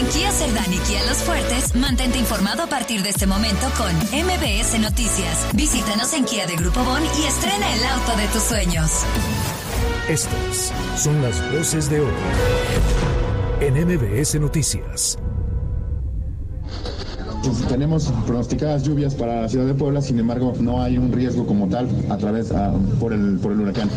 En Kia Cerdán y Kia Los Fuertes, mantente informado a partir de este momento con MBS Noticias. Visítanos en Kia de Grupo Bon y estrena el auto de tus sueños. Estas son las voces de hoy en MBS Noticias. Pues tenemos pronosticadas lluvias para la ciudad de Puebla, sin embargo, no hay un riesgo como tal a través ah, por, el, por el huracán.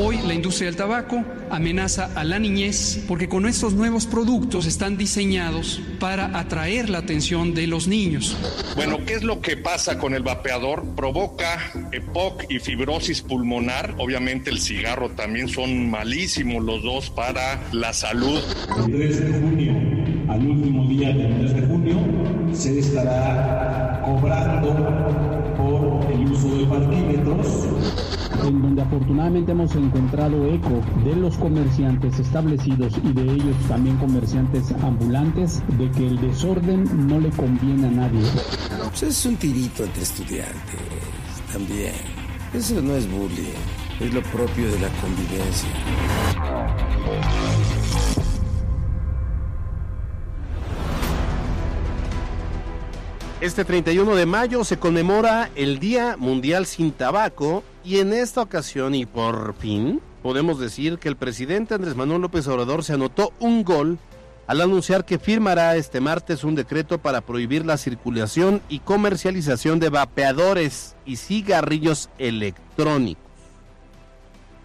Hoy la industria del tabaco amenaza a la niñez porque con estos nuevos productos están diseñados para atraer la atención de los niños. Bueno, ¿qué es lo que pasa con el vapeador? Provoca EPOC y fibrosis pulmonar. Obviamente el cigarro también son malísimos los dos para la salud. El 3 de junio al último día del mes de junio se estará cobrando por el uso de parquímetros. En donde afortunadamente hemos encontrado eco de los comerciantes establecidos y de ellos también comerciantes ambulantes de que el desorden no le conviene a nadie. Pues es un tirito entre estudiantes también. Eso no es bullying, es lo propio de la convivencia. Este 31 de mayo se conmemora el Día Mundial sin Tabaco y en esta ocasión y por fin podemos decir que el presidente Andrés Manuel López Obrador se anotó un gol al anunciar que firmará este martes un decreto para prohibir la circulación y comercialización de vapeadores y cigarrillos electrónicos.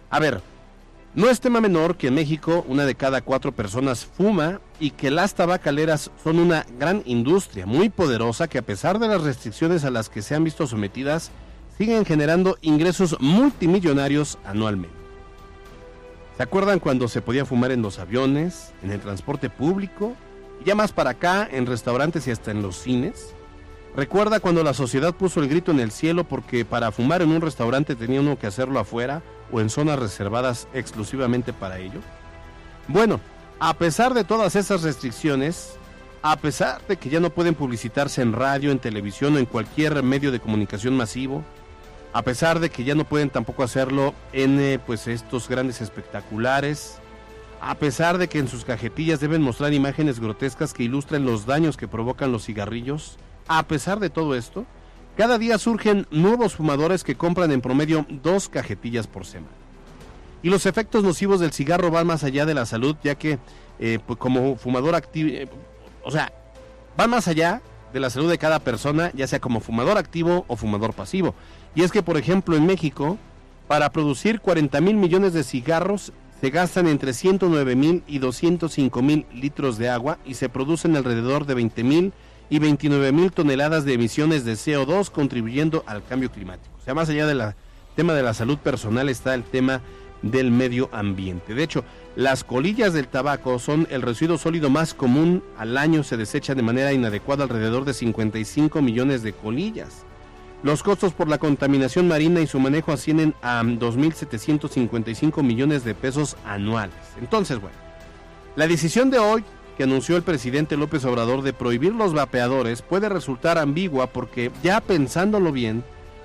A ver, no es tema menor que en México una de cada cuatro personas fuma y que las tabacaleras son una gran industria muy poderosa que a pesar de las restricciones a las que se han visto sometidas, siguen generando ingresos multimillonarios anualmente. ¿Se acuerdan cuando se podía fumar en los aviones, en el transporte público, y ya más para acá, en restaurantes y hasta en los cines? ¿Recuerda cuando la sociedad puso el grito en el cielo porque para fumar en un restaurante tenía uno que hacerlo afuera o en zonas reservadas exclusivamente para ello? Bueno, a pesar de todas esas restricciones, a pesar de que ya no pueden publicitarse en radio, en televisión o en cualquier medio de comunicación masivo, a pesar de que ya no pueden tampoco hacerlo en eh, pues estos grandes espectaculares, a pesar de que en sus cajetillas deben mostrar imágenes grotescas que ilustren los daños que provocan los cigarrillos, a pesar de todo esto, cada día surgen nuevos fumadores que compran en promedio dos cajetillas por semana. Y los efectos nocivos del cigarro van más allá de la salud, ya que eh, pues como fumador activo, eh, o sea, van más allá de la salud de cada persona, ya sea como fumador activo o fumador pasivo. Y es que, por ejemplo, en México, para producir 40 mil millones de cigarros, se gastan entre 109 mil y 205 mil litros de agua y se producen alrededor de 20 mil y 29 mil toneladas de emisiones de CO2 contribuyendo al cambio climático. O sea, más allá del tema de la salud personal está el tema del medio ambiente. De hecho, las colillas del tabaco son el residuo sólido más común. Al año se desecha de manera inadecuada alrededor de 55 millones de colillas. Los costos por la contaminación marina y su manejo ascienden a 2.755 millones de pesos anuales. Entonces, bueno, la decisión de hoy que anunció el presidente López Obrador de prohibir los vapeadores puede resultar ambigua porque ya pensándolo bien,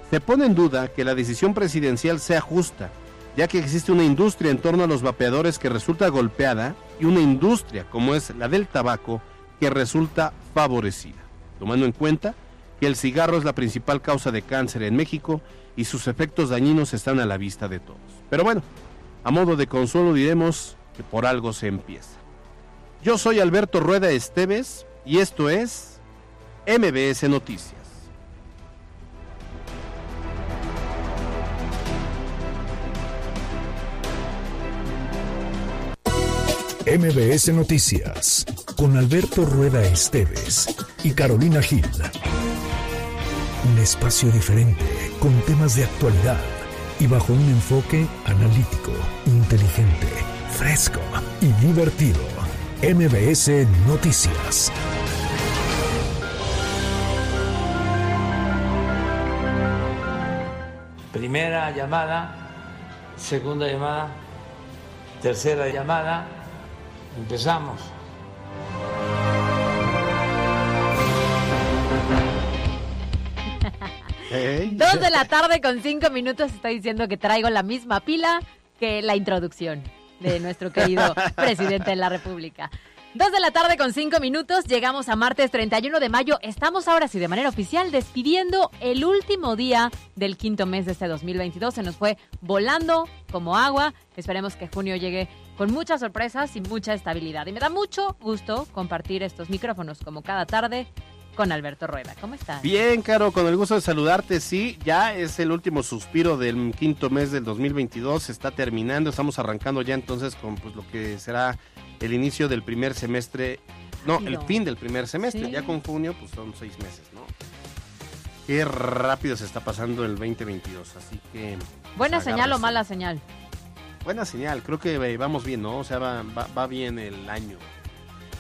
se pone en duda que la decisión presidencial sea justa, ya que existe una industria en torno a los vapeadores que resulta golpeada y una industria como es la del tabaco que resulta favorecida, tomando en cuenta que el cigarro es la principal causa de cáncer en México y sus efectos dañinos están a la vista de todos. Pero bueno, a modo de consuelo diremos que por algo se empieza. Yo soy Alberto Rueda Esteves y esto es MBS Noticias. MBS Noticias con Alberto Rueda Esteves y Carolina Gil. Un espacio diferente con temas de actualidad y bajo un enfoque analítico, inteligente, fresco y divertido. MBS Noticias. Primera llamada, segunda llamada, tercera llamada. Empezamos. Dos de la tarde con cinco minutos está diciendo que traigo la misma pila que la introducción de nuestro querido presidente de la República. Dos de la tarde con cinco minutos, llegamos a martes 31 de mayo. Estamos ahora sí de manera oficial despidiendo el último día del quinto mes de este 2022. Se nos fue volando como agua. Esperemos que junio llegue con muchas sorpresas y mucha estabilidad. Y me da mucho gusto compartir estos micrófonos como cada tarde con Alberto Rueda. ¿Cómo estás? Bien, Caro, con el gusto de saludarte. Sí, ya es el último suspiro del quinto mes del 2022. Se está terminando. Estamos arrancando ya entonces con pues, lo que será el inicio del primer semestre, no, el fin del primer semestre, ya con junio, pues son seis meses, ¿no? Qué rápido se está pasando el 2022, así que... Pues, ¿Buena señal o mala señal? Buena señal, creo que vamos bien, ¿no? O sea, va, va, bien el año,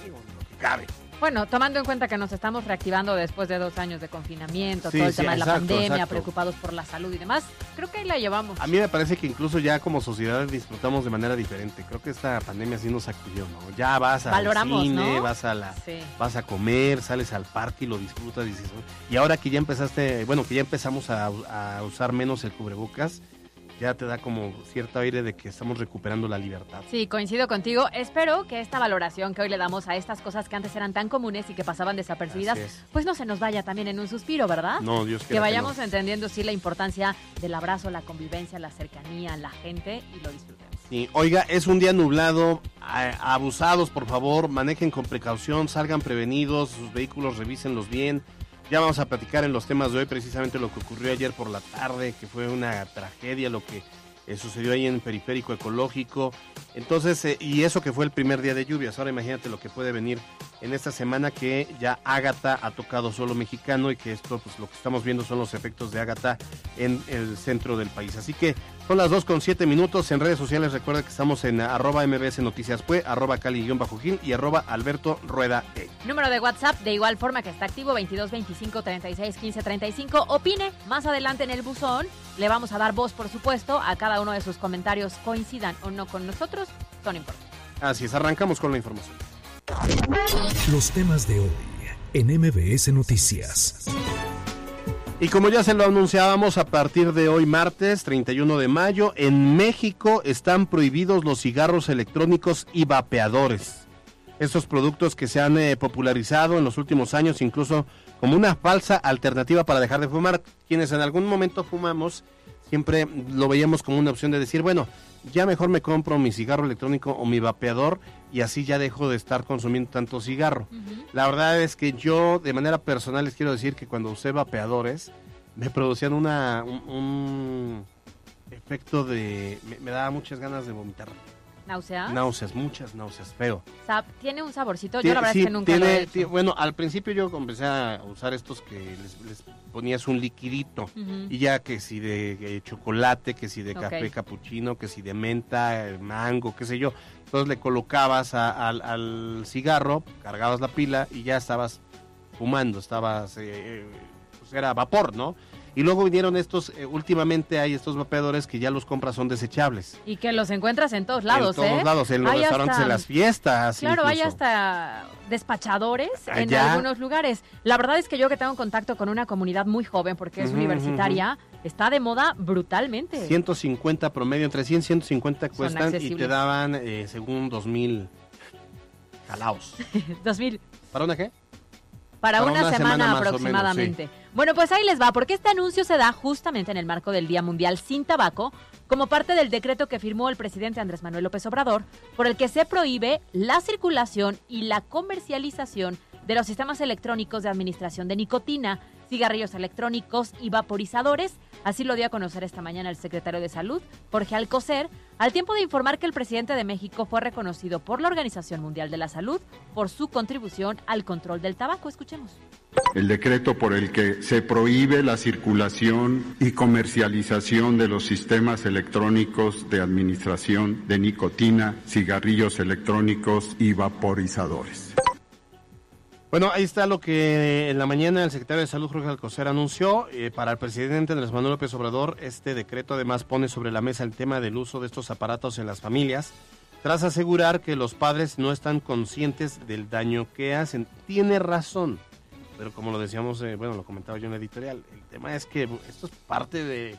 digo, lo que cabe. Bueno, tomando en cuenta que nos estamos reactivando después de dos años de confinamiento, todo el tema de la pandemia, preocupados por la salud y demás, creo que ahí la llevamos. A mí me parece que incluso ya como sociedad disfrutamos de manera diferente. Creo que esta pandemia sí nos activó, ¿no? Ya vas al cine, vas a la, vas a comer, sales al parque y lo disfrutas. Dices, y ahora que ya empezaste, bueno, que ya empezamos a, a usar menos el cubrebocas, ya te da como cierto aire de que estamos recuperando la libertad. Sí, coincido contigo. Espero que esta valoración que hoy le damos a estas cosas que antes eran tan comunes y que pasaban desapercibidas, pues no se nos vaya también en un suspiro, ¿verdad? No, Dios Que vayamos entendiendo sí la importancia del abrazo, la convivencia, la cercanía, la gente y lo disfrutemos. Sí, oiga, es un día nublado, abusados por favor, manejen con precaución, salgan prevenidos, sus vehículos revísenlos bien ya vamos a platicar en los temas de hoy precisamente lo que ocurrió ayer por la tarde, que fue una tragedia, lo que eh, sucedió ahí en Periférico Ecológico. Entonces, eh, y eso que fue el primer día de lluvias. Ahora imagínate lo que puede venir en esta semana que ya Ágata ha tocado suelo mexicano y que esto, pues lo que estamos viendo son los efectos de Ágata en el centro del país. Así que son las 2 con 7 minutos. En redes sociales recuerda que estamos en arroba mbs noticias fue, arroba cali-gil y arroba alberto rueda e. Número de WhatsApp de igual forma que está activo 22 25 36 15 35. Opine más adelante en el buzón. Le vamos a dar voz, por supuesto, a cada uno de sus comentarios, coincidan o no con nosotros, son importantes. Así es, arrancamos con la información. Los temas de hoy en MBS Noticias. Y como ya se lo anunciábamos, a partir de hoy martes 31 de mayo, en México están prohibidos los cigarros electrónicos y vapeadores. Estos productos que se han eh, popularizado en los últimos años, incluso como una falsa alternativa para dejar de fumar. Quienes en algún momento fumamos, siempre lo veíamos como una opción de decir, bueno, ya mejor me compro mi cigarro electrónico o mi vapeador y así ya dejo de estar consumiendo tanto cigarro. La verdad es que yo de manera personal les quiero decir que cuando usé vapeadores me producían una, un, efecto de... Me, daba muchas ganas de vomitar. ¿Náuseas? Náuseas, muchas náuseas, feo. ¿Tiene un saborcito? Yo la verdad es que nunca lo he hecho. bueno, al principio yo empecé a usar estos que les, ponías un liquidito. Y ya que si de, chocolate, que si de café capuchino, que si de menta, mango, qué sé yo. Entonces le colocabas al cigarro, cargabas la pila y ya estabas fumando, estabas, eh, eh, pues era vapor, ¿no? Y luego vinieron estos, eh, últimamente hay estos vapeadores que ya los compras son desechables. Y que los encuentras en todos lados, En todos lados, en los restaurantes, en las fiestas. Claro, hay hasta despachadores en algunos lugares. La verdad es que yo que tengo contacto con una comunidad muy joven, porque es universitaria, está de moda brutalmente. 150 promedio, entre 100 y 150 cuestan y te daban, eh, según 2000 calaos. 2000. ¿Para una qué? Para, una, semana, aproximadamente. Bueno, pues ahí les va, porque este anuncio se da justamente en el marco del Día Mundial sin Tabaco, como parte del decreto que firmó el presidente Andrés Manuel López Obrador, por el que se prohíbe la circulación y la comercialización de los sistemas electrónicos de administración de nicotina, cigarrillos electrónicos y vaporizadores. Así lo dio a conocer esta mañana el secretario de Salud, Jorge Alcocer, al tiempo de informar que el presidente de México fue reconocido por la Organización Mundial de la Salud por su contribución al control del tabaco. Escuchemos. El decreto por el que se prohíbe la circulación y comercialización de los sistemas electrónicos de administración de nicotina, cigarrillos electrónicos y vaporizadores. Bueno, ahí está lo que en la mañana el secretario de Salud, Jorge Alcocer, anunció. Eh, para el presidente Andrés Manuel López Obrador, este decreto además pone sobre la mesa el tema del uso de estos aparatos en las familias, tras asegurar que los padres no están conscientes del daño que hacen. Tiene razón, pero como lo decíamos, eh, bueno, lo comentaba yo en la editorial, el tema es que esto es parte de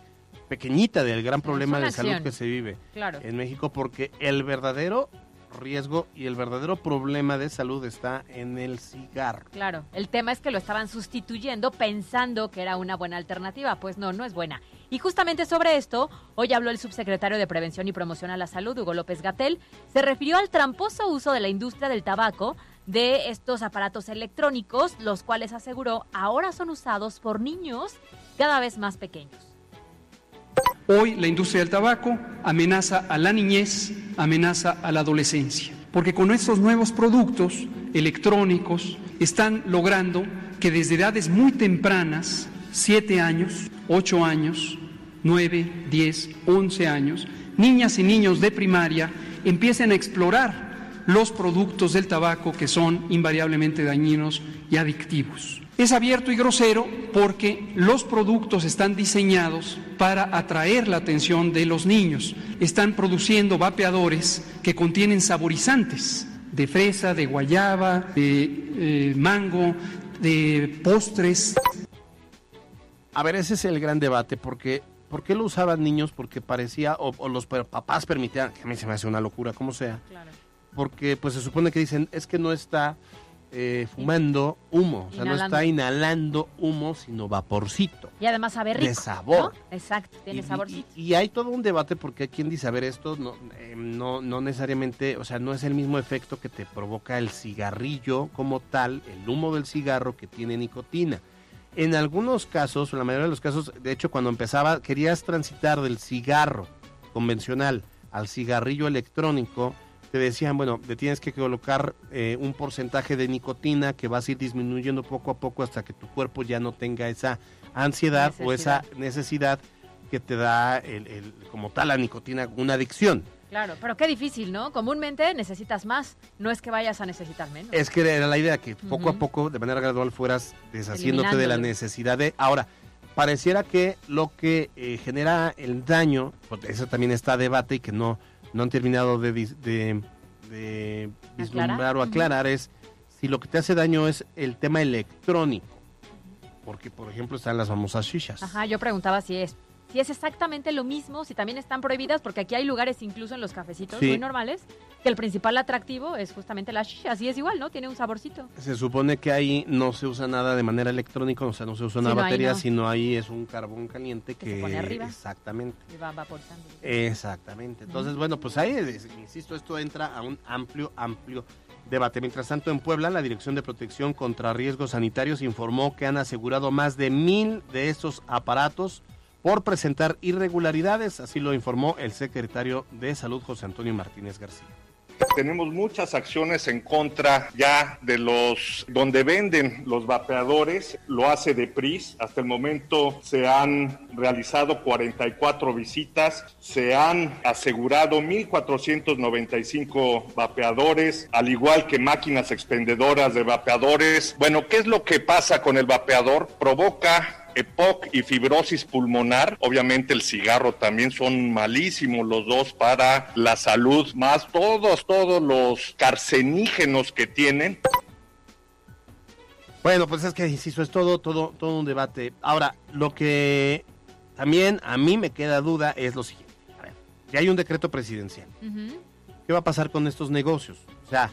pequeñita del gran problema de salud que se vive en México, porque el verdadero riesgo y el verdadero problema de salud está en el cigarro. Claro, el tema es que lo estaban sustituyendo pensando que era una buena alternativa. Pues no, no es buena. Y justamente sobre esto, hoy habló el subsecretario de Prevención y Promoción a la Salud, Hugo López Gatel, se refirió al tramposo uso de la industria del tabaco de estos aparatos electrónicos, los cuales aseguró ahora son usados por niños cada vez más pequeños. Hoy la industria del tabaco amenaza a la niñez, amenaza a la adolescencia, porque con estos nuevos productos electrónicos están logrando que desde edades muy tempranas, 7 años, 8 años, 9, 10, 11 años, niñas y niños de primaria empiecen a explorar los productos del tabaco que son invariablemente dañinos y adictivos. Es abierto y grosero porque los productos están diseñados para atraer la atención de los niños. Están produciendo vapeadores que contienen saborizantes de fresa, de guayaba, de eh, mango, de postres. A ver, ese es el gran debate porque ¿por qué lo usaban niños? Porque parecía, o, los papás permitían, que a mí se me hace una locura, como sea, claro porque pues se supone que dicen es que no está eh, fumando humo, o sea, no está inhalando humo, sino vaporcito. Y además sabe rico. De sabor. Exacto, tiene saborcito. Y, hay todo un debate porque hay quien dice, a ver, esto no, eh, no, no necesariamente, o sea, no es el mismo efecto que te provoca el cigarrillo como tal, el humo del cigarro que tiene nicotina. En algunos casos, en la mayoría de los casos, de hecho, cuando empezaba, querías transitar del cigarro convencional al cigarrillo electrónico, te decían, bueno, te tienes que colocar eh, un porcentaje de nicotina que vas a ir disminuyendo poco a poco hasta que tu cuerpo ya no tenga esa ansiedad o esa necesidad que te da el, como tal la nicotina, una adicción. Claro, pero qué difícil, ¿no? Comúnmente necesitas más, no es que vayas a necesitar menos. Es que era la idea que poco a poco, de manera gradual, fueras deshaciéndote de la necesidad de... Ahora, pareciera que lo que eh, genera el daño, pues eso también está a debate y que no no han terminado de, de, vislumbrar o aclarar es si lo que te hace daño es el tema electrónico. Porque, por ejemplo, están las famosas shishas. Ajá, yo preguntaba si es si es exactamente lo mismo, si también están prohibidas, porque aquí hay lugares incluso en los cafecitos muy normales, que el principal atractivo es justamente la shisha, así es igual, ¿no? Tiene un saborcito. Se supone que ahí no se usa nada de manera electrónica, o sea, no se usa una batería, sino ahí es un carbón caliente que, se pone arriba. Exactamente. Y va vaporizando. Exactamente. Entonces, bueno, pues ahí, insisto, esto entra a un amplio, amplio debate. Mientras tanto, en Puebla, la Dirección de Protección contra Riesgos Sanitarios informó que han asegurado más de mil de estos aparatos por presentar irregularidades, así lo informó el secretario de Salud José Antonio Martínez García. Tenemos muchas acciones en contra ya de los donde venden los vapeadores, lo hace de PRIS. Hasta el momento se han realizado 44 visitas, se han asegurado 1.495 vapeadores, al igual que máquinas expendedoras de vapeadores. Bueno, ¿qué es lo que pasa con el vapeador? Provoca EPOC y fibrosis pulmonar. Obviamente el cigarro también son malísimos los dos para la salud, más todos, todos los carcenígenos que tienen. Bueno, pues es que, insisto, es todo, todo, todo un debate. Ahora, lo que también a mí me queda duda es lo siguiente. A ver, ya hay un decreto presidencial. ¿Qué va a pasar con estos negocios? O sea,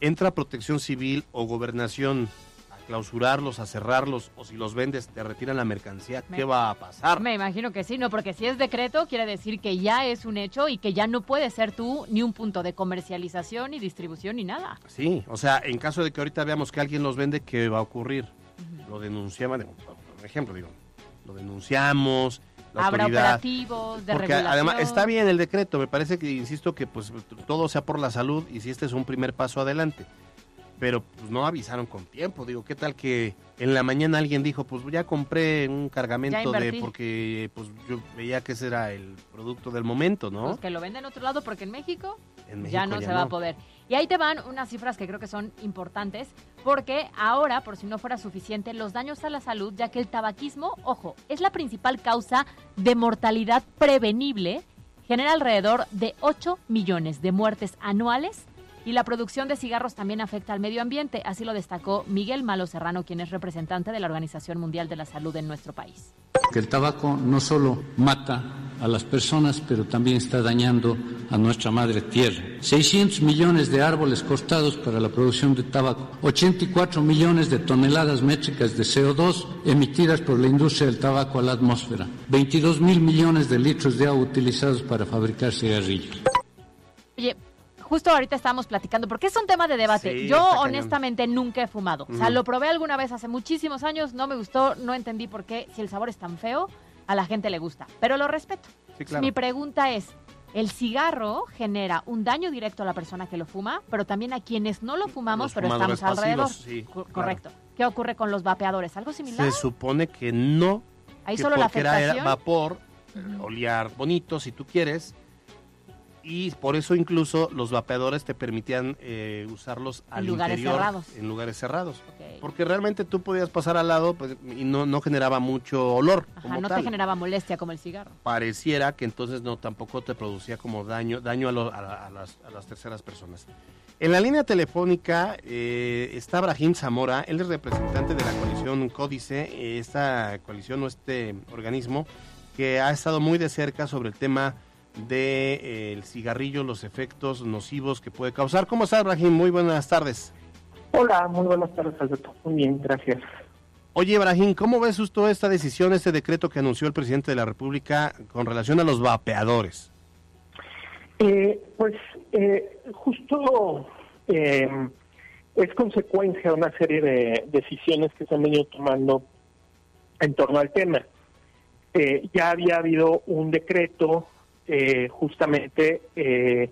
entra protección civil o gobernación clausurarlos, a cerrarlos, o si los vendes, te retiran la mercancía, ¿qué va a pasar? Me imagino que sí, no, porque si es decreto, quiere decir que ya es un hecho y que ya no puede ser tú ni un punto de comercialización, ni distribución, ni nada. Sí, o sea, en caso de que ahorita veamos que alguien los vende, ¿qué va a ocurrir? Lo denunciamos, por ejemplo, digo, lo denunciamos, Habrá operativos de Porque además está bien el decreto, me parece que, insisto, que pues todo sea por la salud y si este es un primer paso adelante pero pues no avisaron con tiempo. Digo, ¿qué tal que en la mañana alguien dijo, pues ya compré un cargamento de, porque pues yo veía que ese era el producto del momento, ¿no? Pues que lo venden en otro lado porque en México, ya no se va a poder. Y ahí te van unas cifras que creo que son importantes, porque ahora, por si no fuera suficiente, los daños a la salud, ya que el tabaquismo, ojo, es la principal causa de mortalidad prevenible, genera alrededor de 8 millones de muertes anuales y la producción de cigarros también afecta al medio ambiente. Así lo destacó Miguel Malo Serrano, quien es representante de la Organización Mundial de la Salud en nuestro país. Que el tabaco no solo mata a las personas, pero también está dañando a nuestra madre tierra. 600 millones de árboles cortados para la producción de tabaco, 84 millones de toneladas métricas de CO2 emitidas por la industria del tabaco a la atmósfera, 22 mil millones de litros de agua utilizados para fabricar cigarrillos. Oye, justo ahorita estábamos platicando, porque es un tema de debate. Yo honestamente nunca he fumado. O sea, lo probé alguna vez hace muchísimos años, no me gustó, no entendí por qué, si el sabor es tan feo, a la gente le gusta. Pero lo respeto. Mi pregunta es, el cigarro genera un daño directo a la persona que lo fuma, pero también a quienes no lo fumamos, pero estamos alrededor. Correcto. ¿Qué ocurre con los vapeadores? ¿Algo similar? Se supone que no. Ahí solo la afectación. Era vapor, olear bonito si tú quieres, y por eso incluso los vapeadores te permitían eh, usarlos al en lugares cerrados. en lugares cerrados. Porque realmente tú podías pasar al lado pues, y no, no generaba mucho olor. Ajá, no te generaba molestia como el cigarro. Pareciera que entonces no tampoco te producía como daño, daño a, las, terceras personas. En la línea telefónica eh, está Brahim Zamora, él es representante de la coalición Códice, esta coalición o este organismo que ha estado muy de cerca sobre el tema del de, eh, cigarrillo, los efectos nocivos que puede causar. ¿Cómo estás, Brahim? Muy buenas tardes. Hola, muy buenas tardes, Alberto. Muy bien, gracias. Oye, Brahim, ¿cómo ves usted esta decisión, este decreto que anunció el presidente de la República con relación a los vapeadores? Eh, pues eh, justo es consecuencia de una serie de decisiones que se han venido tomando en torno al tema. ya había habido un decreto eh, justamente eh,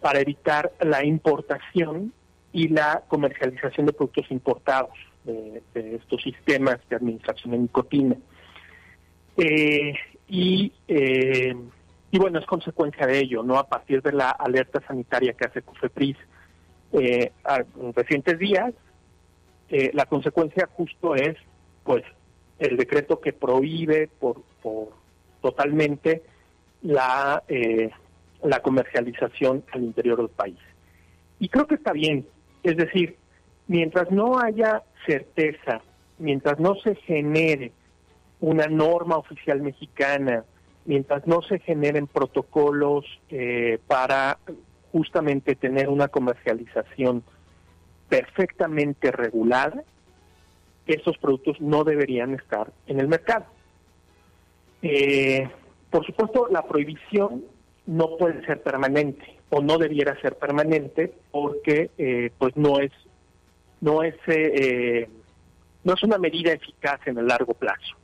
para evitar la importación y la comercialización de productos importados de, estos sistemas de administración de nicotina. Eh, y, y bueno, es consecuencia de ello, ¿no? A partir de la alerta sanitaria que hace CUFEPRIS en recientes días, la consecuencia justo es, pues, el decreto que prohíbe por, por totalmente la, eh, la comercialización al interior del país. Y creo que está bien, es decir, mientras no haya certeza, mientras no se genere una norma oficial mexicana, mientras no se generen protocolos eh, para justamente tener una comercialización perfectamente regulada, esos productos no deberían estar en el mercado. Eh, por supuesto, la prohibición no puede ser permanente o no debiera ser permanente porque eh, pues no es no es eh, no es una medida eficaz en el largo plazo.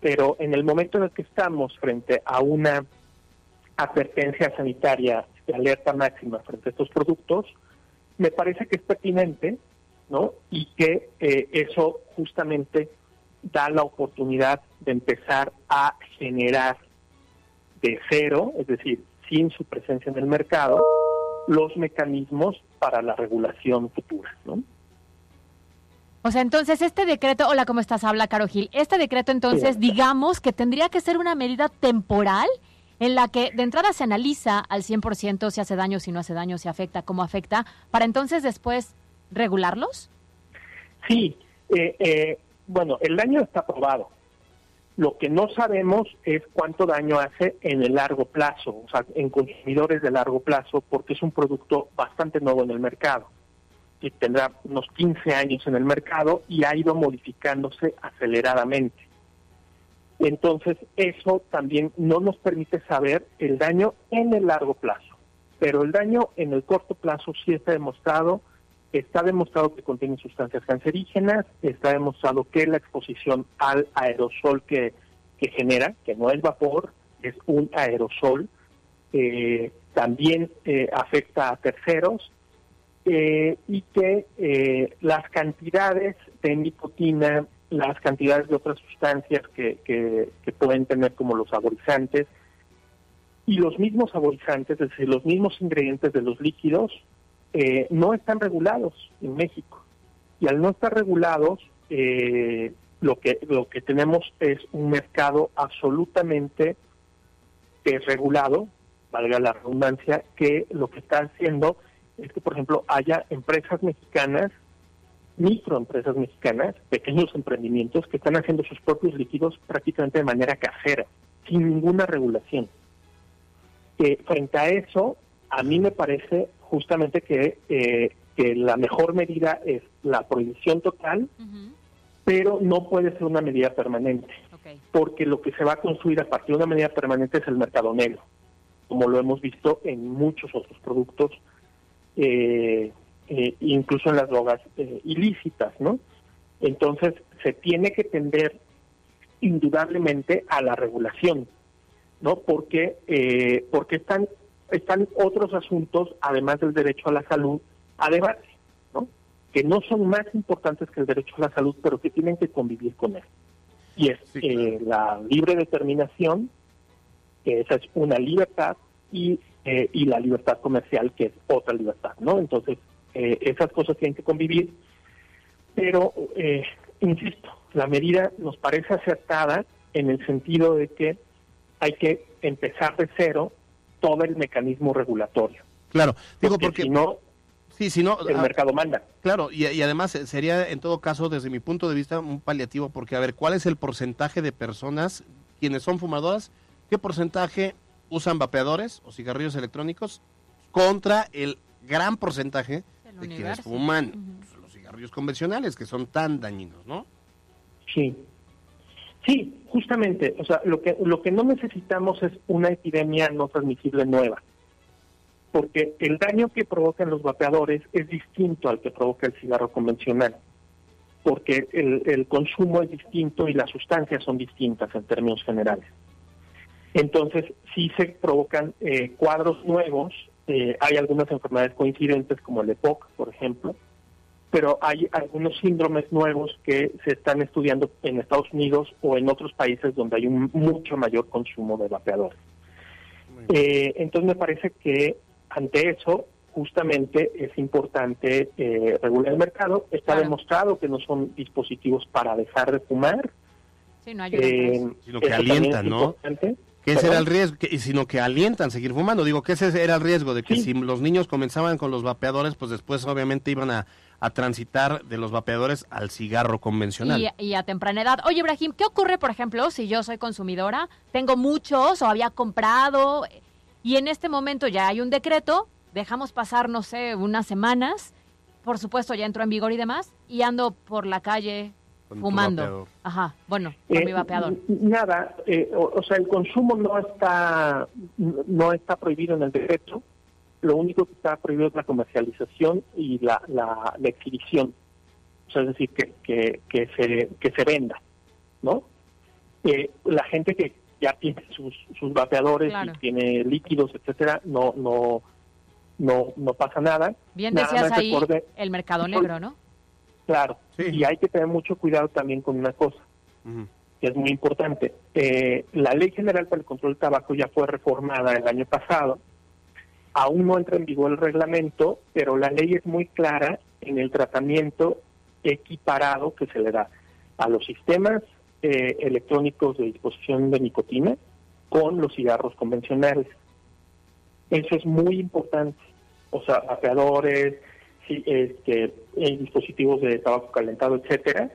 Pero en el momento en el que estamos frente a una advertencia sanitaria de alerta máxima frente a estos productos, me parece que es pertinente, ¿no? Y que eh, eso justamente da la oportunidad de empezar a generar de cero, es decir, sin su presencia en el mercado, los mecanismos para la regulación futura, ¿no? O sea, entonces este decreto, hola, ¿cómo estás? Habla Caro Gil. Este decreto entonces, digamos que tendría que ser una medida temporal en la que de entrada se analiza al 100% si hace daño, si no hace daño, si afecta, cómo afecta, para entonces después regularlos? Sí, eh, eh, bueno, el daño está probado. Lo que no sabemos es cuánto daño hace en el largo plazo, o sea, en consumidores de largo plazo, porque es un producto bastante nuevo en el mercado. Y tendrá unos 15 años en el mercado y ha ido modificándose aceleradamente. Entonces, eso también no nos permite saber el daño en el largo plazo. Pero el daño en el corto plazo sí está demostrado Está demostrado que contiene sustancias cancerígenas, está demostrado que la exposición al aerosol que, genera, que no es vapor, es un aerosol, eh, también eh, afecta a terceros eh, y que las cantidades de nicotina, las cantidades de otras sustancias que, que pueden tener como los saborizantes y los mismos saborizantes, es decir, los mismos ingredientes de los líquidos, eh, no están regulados en México. Y al no estar regulados, eh, lo, que, lo que tenemos es un mercado absolutamente desregulado, valga la redundancia, que lo que está haciendo es que, por ejemplo, haya empresas mexicanas, microempresas mexicanas, pequeños emprendimientos que están haciendo sus propios líquidos prácticamente de manera casera, sin ninguna regulación. Que frente a eso, a mí me parece justamente que, eh, que la mejor medida es la prohibición total, pero no puede ser una medida permanente, porque lo que se va a construir a partir de una medida permanente es el mercado negro, como lo hemos visto en muchos otros productos, eh, eh, incluso en las drogas eh, ilícitas, ¿no? Entonces, se tiene que tender indudablemente a la regulación, ¿no? Porque, porque están, están otros asuntos, además del derecho a la salud, a debate que no son más importantes que el derecho a la salud, pero que tienen que convivir con él. Y es eh, la libre determinación, que esa es una libertad, y, eh, y la libertad comercial, que es otra libertad, ¿no? Entonces, eh, esas cosas tienen que convivir, pero, insisto, la medida nos parece acertada en el sentido de que hay que empezar de cero todo el mecanismo regulatorio. Claro, digo porque, si no Sí, si no, el ah, mercado manda. Claro, y, además sería en todo caso, desde mi punto de vista, un paliativo, porque a ver, ¿cuál es el porcentaje de personas quienes son fumadoras? ¿Qué porcentaje usan vapeadores o cigarrillos electrónicos contra el gran porcentaje de quienes fuman los cigarrillos convencionales, que son tan dañinos, ¿no? Sí. Sí, justamente, o sea, lo que lo que no necesitamos es una epidemia no transmisible nueva porque el daño que provocan los vapeadores es distinto al que provoca el cigarro convencional, porque el, consumo es distinto y las sustancias son distintas en términos generales. Entonces, sí se provocan eh, cuadros nuevos, eh, hay algunas enfermedades coincidentes como el EPOC, por ejemplo, pero hay algunos síndromes nuevos que se están estudiando en Estados Unidos o en otros países donde hay un mucho mayor consumo de vapeadores. Eh, entonces me parece que ante eso, justamente es importante eh, regular el mercado. Está demostrado que no son dispositivos para dejar de fumar. Sí, no eh, sino que alientan, ¿no? Que ese era el riesgo, sino que alientan seguir fumando. Digo que ese era el riesgo de que si los niños comenzaban con los vapeadores, pues después obviamente iban a, transitar de los vapeadores al cigarro convencional. Y, y, a temprana edad. Oye, Ibrahim, ¿qué ocurre, por ejemplo, si yo soy consumidora, tengo muchos o había comprado y en este momento ya hay un decreto, dejamos pasar, no sé, unas semanas, por supuesto ya entró en vigor y demás, y ando por la calle fumando. Ajá, bueno, con mi eh, vapeador. Nada, eh, o, sea, el consumo no está, no está prohibido en el decreto, lo único que está prohibido es la comercialización y la, la, exhibición, o sea, es decir, que, que, que, se, que se venda, ¿no? Eh, la gente que ya tiene sus, sus vapeadores y tiene líquidos, etcétera, no, no, no, no pasa nada. Bien decías ahí el mercado negro, ¿no? Claro, y hay que tener mucho cuidado también con una cosa, que es muy importante. Eh, la Ley General para el Control del Tabaco ya fue reformada el año pasado, aún no entra en vigor el reglamento, pero la ley es muy clara en el tratamiento equiparado que se le da a los sistemas eh, electrónicos de disposición de nicotina con los cigarros convencionales. Eso es muy importante. O sea, vapeadores, este, dispositivos de tabaco calentado, etcétera,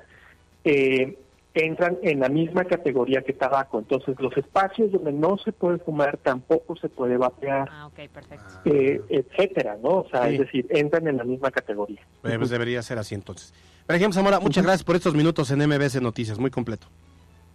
eh, entran en la misma categoría que tabaco. Entonces, los espacios donde no se puede fumar tampoco se puede vapear, ah, perfecto. etcétera, ¿no? O sea, es decir, entran en la misma categoría. Pues debería ser así entonces. Por ejemplo, Zamora, muchas gracias por estos minutos en MBS Noticias, muy completo.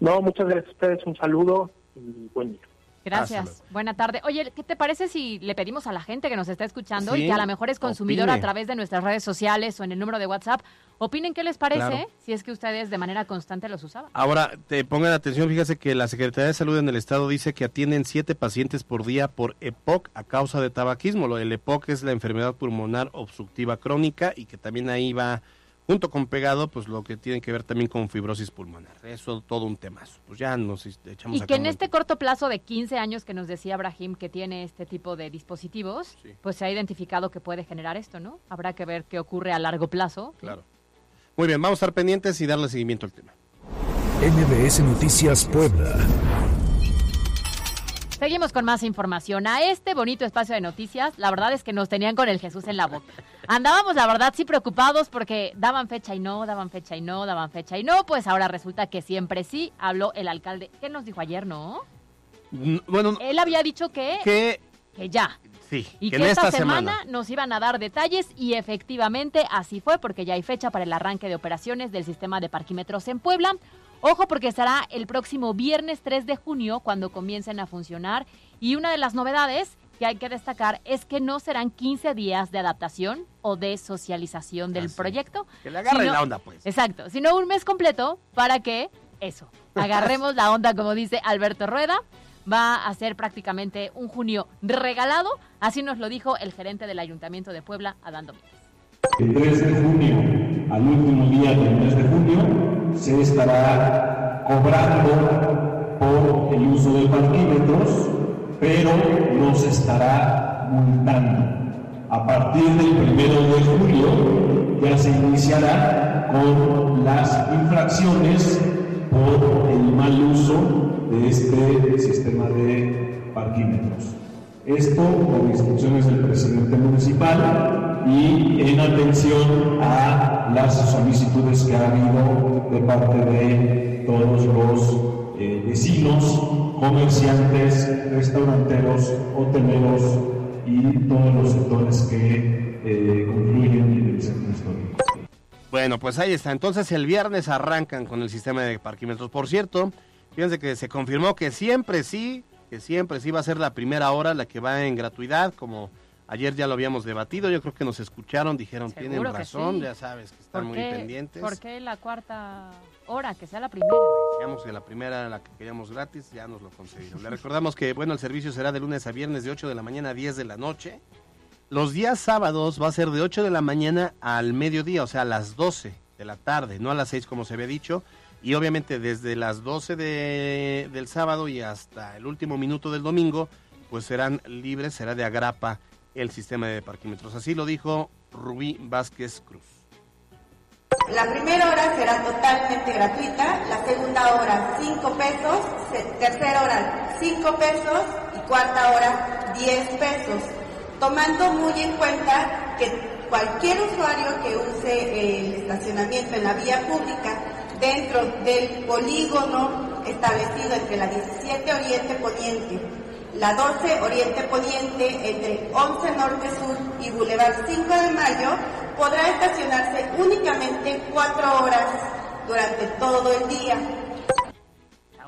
No, muchas gracias a ustedes, un saludo y buen día. Gracias. Buena tarde. Oye, ¿qué te parece si le pedimos a la gente que nos está escuchando y que a lo mejor es consumidor a través de nuestras redes sociales o en el número de WhatsApp, opinen qué les parece si es que ustedes de manera constante los usaban? Ahora, te pongan atención, fíjese que la Secretaría de Salud en el Estado dice que atienden siete pacientes por día por EPOC a causa de tabaquismo. El EPOC es la enfermedad pulmonar obstructiva crónica y que también ahí va junto con pegado, pues lo que tiene que ver también con fibrosis pulmonar. Eso todo un tema. Pues ya nos echamos Y que en este corto plazo de 15 años que nos decía Abraham que tiene este tipo de dispositivos, pues se ha identificado que puede generar esto, ¿no? Habrá que ver qué ocurre a largo plazo. Claro. Muy bien, vamos a estar pendientes y darle seguimiento al tema. NBS Noticias Puebla. Seguimos con más información. A este bonito espacio de noticias, la verdad es que nos tenían con el Jesús en la boca. Andábamos, la verdad, sí preocupados porque daban fecha y no, daban fecha y no, daban fecha y no. Pues ahora resulta que siempre sí habló el alcalde. ¿Qué nos dijo ayer, no? Bueno, él había dicho que, que, que ya. Sí, y que, en esta, esta semana, nos iban a dar detalles y efectivamente así fue porque ya hay fecha para el arranque de operaciones del sistema de parquímetros en Puebla. Ojo porque será el próximo viernes 3 de junio cuando comiencen a funcionar y una de las novedades que hay que destacar es que no serán 15 días de adaptación o de socialización del proyecto. Que le agarren la onda, pues. Exacto, sino un mes completo para que eso, agarremos la onda como dice Alberto Rueda. Va a ser prácticamente un junio regalado, así nos lo dijo el gerente del Ayuntamiento de Puebla, Adán Domínguez. El 3 de junio, al último día del mes de junio, se estará cobrando por el uso de parquímetros, pero no se estará multando. A partir del 1 de julio ya se iniciará con las infracciones por el mal uso de este sistema de parquímetros. Esto por instrucciones del presidente municipal y en atención a las solicitudes que ha habido de parte de todos los eh, vecinos, comerciantes, restauranteros, hoteleros y todos los sectores que eh, confluyen en el centro histórico. Bueno, pues ahí está. Entonces el viernes arrancan con el sistema de parquímetros. Por cierto, fíjense que se confirmó que siempre sí, que siempre sí va a ser la primera hora la que va en gratuidad, como ayer ya lo habíamos debatido. Yo creo que nos escucharon, dijeron, tienen Seguro razón, sí. ya sabes que están ¿Por muy pendientes. ¿Por qué la cuarta hora? Que sea la primera. Decíamos que la primera, la que queríamos gratis, ya nos lo concedieron. Le recordamos que, bueno, el servicio será de lunes a viernes de 8 de la mañana a 10 de la noche. Los días sábados va a ser de 8 de la mañana al mediodía, o sea, a las 12 de la tarde, no a las 6 como se había dicho. Y obviamente desde las 12 de- del sábado y hasta el último minuto del domingo, pues serán libres, será de agrapa el sistema de parquímetros. Así lo dijo Rubí Vázquez Cruz. La primera hora será totalmente gratuita, la segunda hora 5 pesos, tercera hora 5 pesos y cuarta hora 10 pesos, tomando muy en cuenta que cualquier usuario que use el estacionamiento en la vía pública dentro del polígono establecido entre la 17 Oriente Poniente, la 12 Oriente Poniente entre 11 Norte Sur y Boulevard 5 de Mayo podrá estacionarse únicamente 4 horas durante todo el día.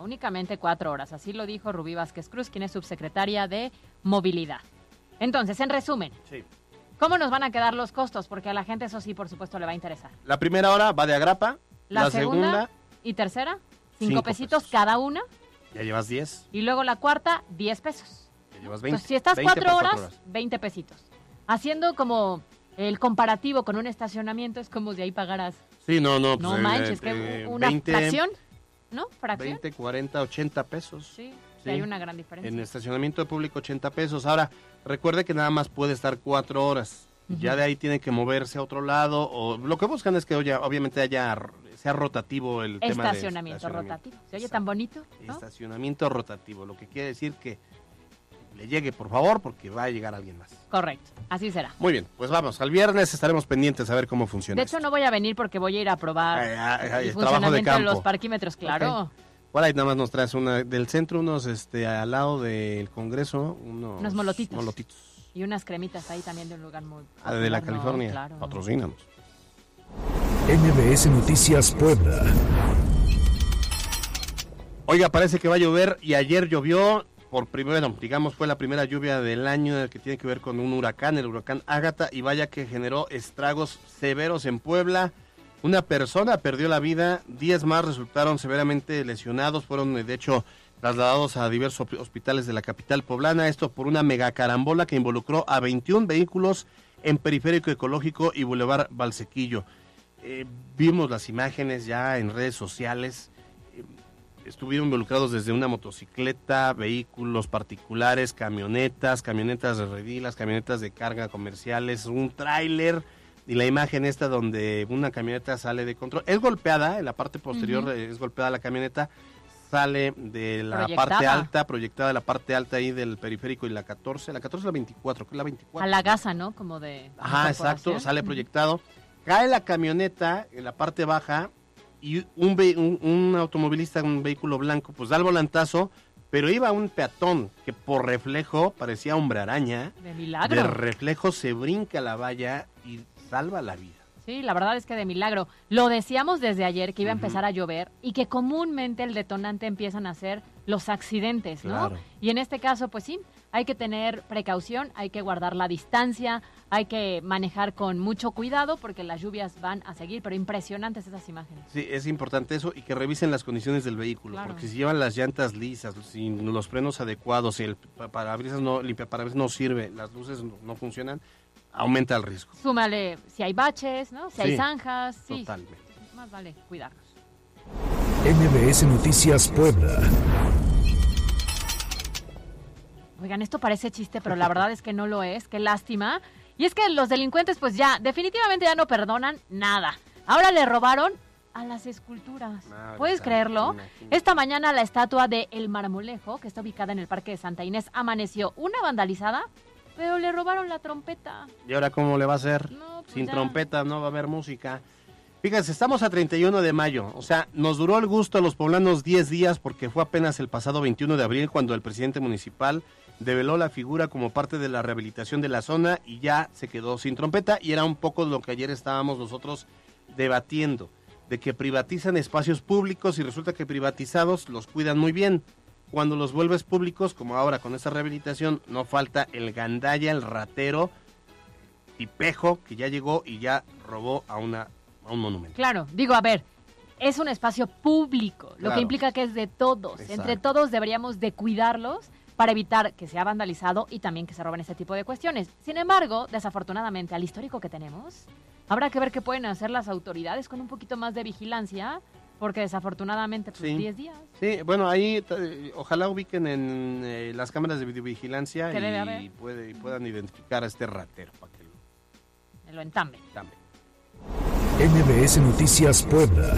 Únicamente cuatro horas, así lo dijo Rubí Vázquez Cruz, quien es subsecretaria de Movilidad. Entonces, en resumen, Sí. ¿cómo nos van a quedar los costos? Porque a la gente eso sí, por supuesto, le va a interesar. La primera hora va de agrapa, La, la, segunda, segunda, y tercera, cinco, Cinco pesitos cada una. ya llevas 10, Y luego la cuarta, 10 pesos. ya llevas 20. Entonces, si estás 20 cuatro horas, 20 pesitos. Haciendo como el comparativo con un estacionamiento, es como si ahí pagaras. Sí, no, no. No pues, manches, eh, que eh, una 20, fracción, ¿no? Fracción. 20, 40, 80 pesos. Sí, sí, hay una gran diferencia. En estacionamiento público 80 pesos. Ahora, recuerde que nada más puede estar cuatro horas. Ya de ahí tiene que moverse a otro lado. O lo que buscan es que oye, obviamente haya sea rotativo el tema de Estacionamiento rotativo. ¿Se oye tan bonito? ¿no? Estacionamiento rotativo, lo que quiere decir que le llegue, por favor, porque va a llegar alguien más. Correcto, así será. Muy bien, pues vamos, al viernes estaremos pendientes a ver cómo funciona. De hecho, no voy a venir porque voy a ir a probar Ay, ay, ay, el trabajo de funcionamiento de, los parquímetros, claro. Ok. Por ahí nada más nos traes una del centro, unos este al lado del Congreso, unos, Unos molotitos. molotitos. Y unas cremitas ahí también de un lugar muy... Ah, de la. California. Claro. Patrocínanos. MBS Noticias Puebla. Oiga, parece que va a llover y ayer llovió por primera, digamos, fue la primera lluvia del año que tiene que ver con un huracán, el huracán Ágata, y vaya que generó estragos severos en Puebla. Una persona perdió la vida, 10 más resultaron severamente lesionados, fueron eh, de hecho trasladados a diversos hospitales de la capital poblana, esto por una mega carambola que involucró a 21 vehículos en Periférico Ecológico y Boulevard Valsequillo. Eh, vimos las imágenes ya en redes sociales, eh, estuvieron involucrados desde una motocicleta, vehículos particulares, camionetas, camionetas de redilas, camionetas de carga comerciales, un tráiler y la imagen esta donde una camioneta sale de control. Es golpeada, en la parte posterior es golpeada la camioneta, sale de la parte alta, proyectada de la parte alta ahí del periférico y la 14, la 14 es la 24, que es la 24. A la gasa, ¿no? Como de... Ajá, exacto, sale proyectado. Cae la camioneta en la parte baja y un, un, automovilista, un vehículo blanco, pues da el volantazo, pero iba un peatón que por reflejo parecía hombre araña. De milagro. De reflejo se brinca la valla y salva la vida. Sí, la verdad es que de milagro. Lo decíamos desde ayer que iba a empezar a llover y que comúnmente el detonante empiezan a ser los accidentes, ¿no? Y en este caso, pues sí, hay que tener precaución, hay que guardar la distancia, hay que manejar con mucho cuidado porque las lluvias van a seguir, pero impresionantes esas imágenes. Sí, es importante eso y que revisen las condiciones del vehículo, porque si llevan las llantas lisas, sin los frenos adecuados, si el parabrisas no, limpiaparabrisas no sirve, las luces no funcionan, aumenta el riesgo. Súmale si hay baches, ¿no? Si hay zanjas. Sí, totalmente. Más vale cuidarnos. MBS Noticias Puebla. Oigan, esto parece chiste, pero la verdad es que no lo es. Qué lástima. Y es que los delincuentes, pues ya, definitivamente ya no perdonan nada. Ahora le robaron a las esculturas. ¿Puedes creerlo? Esta mañana la estatua de El Marmolejo, que está ubicada en el Parque de Santa Inés, amaneció una vandalizada pero le robaron la trompeta. ¿Y ahora cómo le va a hacer? Pues Sin trompeta no va a haber música. Fíjense, estamos a 31 de mayo, o sea, nos duró el gusto a los poblanos 10 días porque fue apenas el pasado 21 de abril cuando el presidente municipal develó la figura como parte de la rehabilitación de la zona y ya se quedó sin trompeta y era un poco lo que ayer estábamos nosotros debatiendo, de que privatizan espacios públicos y resulta que privatizados los cuidan muy bien cuando los vuelves públicos, como ahora con esta rehabilitación, no falta el gandalla, el ratero, tipejo, que ya llegó y ya robó a, una, a un monumento. Claro, digo, a ver, es un espacio público, lo que implica que es de todos. Entre todos deberíamos de cuidarlos para evitar que sea vandalizado y también que se roben este tipo de cuestiones. Sin embargo, desafortunadamente, al histórico que tenemos, habrá que ver qué pueden hacer las autoridades con un poquito más de vigilancia porque desafortunadamente, pues 10 días. Sí, bueno, ahí ojalá ubiquen en eh, las cámaras de videovigilancia y, puede, puedan identificar a este ratero para que lo, lo entambe. MBS Noticias Puebla.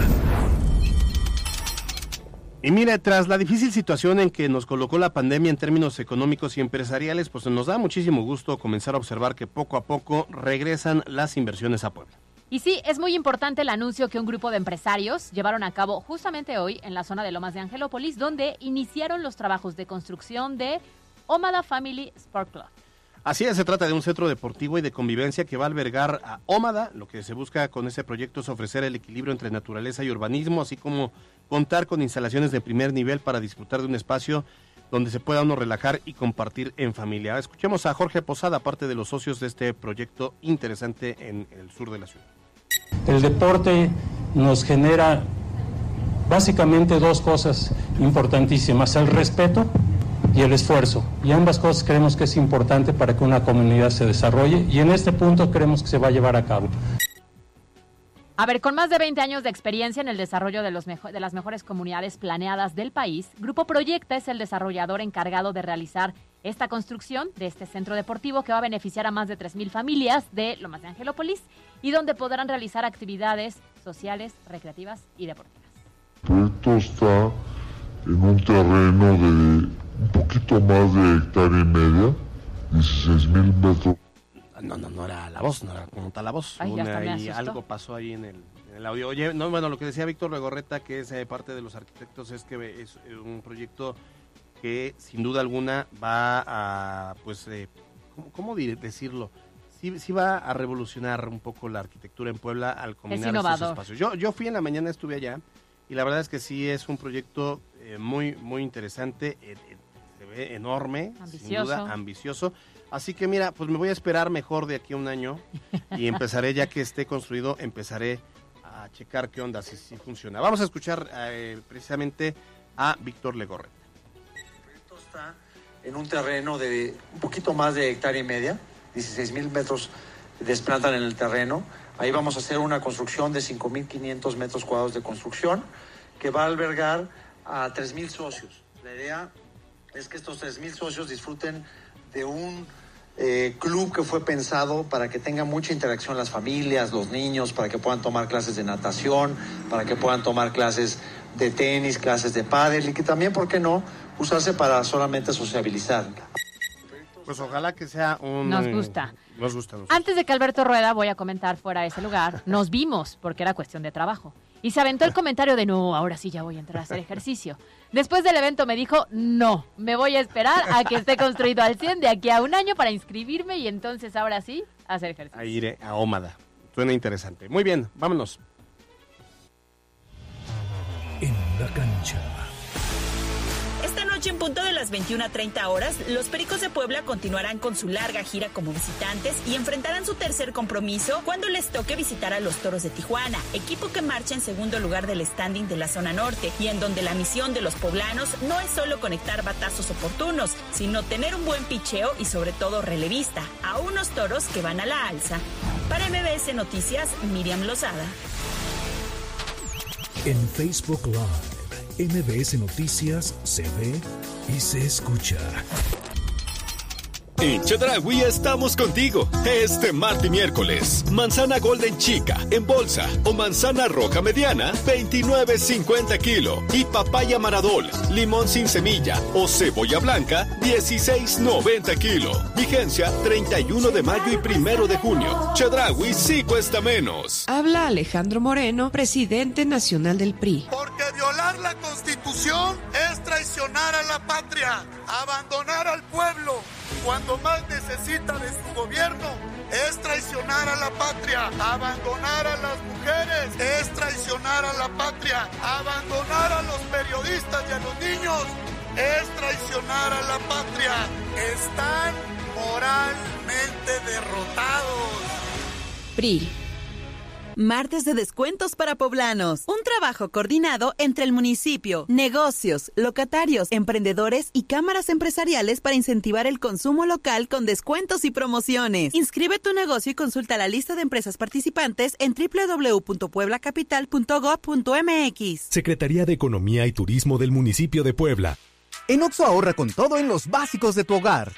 Y mire, tras la difícil situación en que nos colocó la pandemia en términos económicos y empresariales, pues nos da muchísimo gusto comenzar a observar que poco a poco regresan las inversiones a Puebla. Y sí, es muy importante el anuncio que un grupo de empresarios llevaron a cabo justamente hoy en la zona de Lomas de Angelópolis, donde iniciaron los trabajos de construcción de Omada Family Sport Club. Así es, se trata de un centro deportivo y de convivencia que va a albergar a Ómada. Lo que se busca con ese proyecto es ofrecer el equilibrio entre naturaleza y urbanismo, así como contar con instalaciones de primer nivel para disfrutar de un espacio donde se pueda uno relajar y compartir en familia. Escuchemos a Jorge Posada, parte de los socios de este proyecto interesante en el sur de la ciudad. El deporte nos genera básicamente dos cosas importantísimas, el respeto y el esfuerzo. Y ambas cosas creemos que es importante para que una comunidad se desarrolle y en este punto creemos que se va a llevar a cabo. A ver, con más de 20 años de experiencia en el desarrollo de, los de las mejores comunidades planeadas del país, Grupo Proyecta es el desarrollador encargado de realizar esta construcción de este centro deportivo que va a beneficiar a más de 3.000 familias de Lomas de Angelópolis y donde podrán realizar actividades sociales, recreativas y deportivas. El proyecto está en un terreno de un poquito más de hectárea y media, 16.000 metros no, no, no era la voz, no era como tal la voz. algo pasó ahí en el, audio. Oye, no, bueno, lo que decía Víctor Legorreta, que es eh, parte de los arquitectos, es que es eh, un proyecto que sin duda alguna va a, pues, eh, ¿cómo, decirlo? Sí, sí, va a revolucionar un poco la arquitectura en Puebla al combinar estos espacios. Yo, yo fui en la mañana, estuve allá, y la verdad es que sí es un proyecto muy, muy interesante, se ve enorme, sin duda, ambicioso. Así que mira, pues me voy a esperar mejor de aquí a un año y empezaré, ya que esté construido, empezaré a checar qué onda, si, funciona. Vamos a escuchar eh, precisamente a Víctor Legorre. Proyecto está en un terreno de un poquito más de hectárea y media, 16 mil metros desplantan en el terreno. Ahí vamos a hacer una construcción de 5.500 metros cuadrados de construcción que va a albergar a 3.000 socios. La idea es que estos 3.000 socios disfruten de un eh, club que fue pensado para que tenga mucha interacción las familias, los niños, para que puedan tomar clases de natación, para que puedan tomar clases de tenis, clases de pádel y que también, ¿por qué no?, usarse para solamente sociabilizar. Pues ojalá que sea un... Nos gusta. Nos gusta. Antes de que Alberto Rueda, voy a comentar fuera de ese lugar, nos vimos porque era cuestión de trabajo. Y se aventó el comentario de no, ahora sí ya voy a entrar a hacer ejercicio. Después del evento me dijo, no, me voy a esperar a que esté construido al 100 de aquí a un año para inscribirme y entonces ahora sí hacer ejercicio. A ir a Ómada. Suena interesante. Muy bien, vámonos. En la cancha en punto de las 21.30 horas, los Pericos de Puebla continuarán con su larga gira como visitantes y enfrentarán su tercer compromiso cuando les toque visitar a los Toros de Tijuana, equipo que marcha en segundo lugar del standing de la zona norte y en donde la misión de los poblanos no es solo conectar batazos oportunos, sino tener un buen picheo y sobre todo relevista a unos toros que van a la alza. Para MBS Noticias, Miriam Lozada. En Facebook Live MBS Noticias se ve y se escucha. En Chedragui estamos contigo. Este martes y miércoles. Manzana Golden Chica en bolsa o manzana roja mediana, 29.50 kilo. Y papaya Maradol, limón sin semilla o cebolla blanca, 16.90 kilo. Vigencia 31 de mayo y 1 de junio. Chedragui sí cuesta menos. Habla Alejandro Moreno, presidente nacional del PRI. La constitución es traicionar a la patria, abandonar al pueblo cuando más necesita de su gobierno es traicionar a la patria, abandonar a las mujeres, es traicionar a la patria, abandonar a los periodistas y a los niños, es traicionar a la patria. Están moralmente derrotados. Martes de descuentos para poblanos. Un trabajo coordinado entre el municipio, negocios, locatarios, emprendedores y cámaras empresariales para incentivar el consumo local con descuentos y promociones. Inscribe tu negocio y consulta la lista de empresas participantes en www.pueblacapital.gov.mx. Secretaría de Economía y Turismo del municipio de Puebla. En Oxo ahorra con todo en los básicos de tu hogar.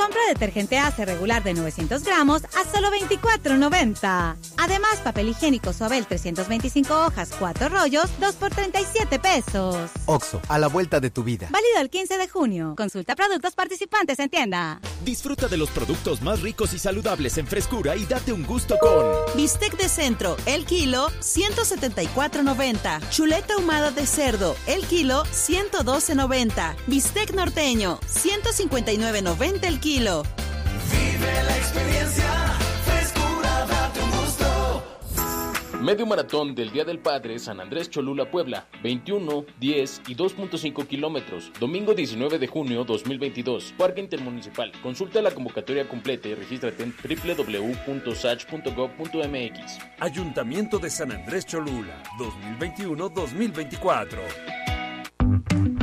Compra detergente Ace regular de 900 gramos a solo 24.90. Además, papel higiénico Suabel 325 hojas, 4 rollos, 2 por 37 pesos. Oxo, a la vuelta de tu vida. Válido el 15 de junio. Consulta productos participantes en tienda. Disfruta de los productos más ricos y saludables en frescura y date un gusto con Bistec de centro, el kilo 174.90. Chuleta ahumada de cerdo, el kilo 112.90. Bistec norteño 159.90 el kilo. Vive la experiencia, frescura, date un gusto. Medio maratón del Día del Padre San Andrés Cholula Puebla, 21, 10 y 2.5 kilómetros, domingo 19 de junio 2022, Parque Intermunicipal. Consulta la convocatoria completa y regístrate en www.sach.gov.mx. Ayuntamiento de San Andrés Cholula, 2021-2024.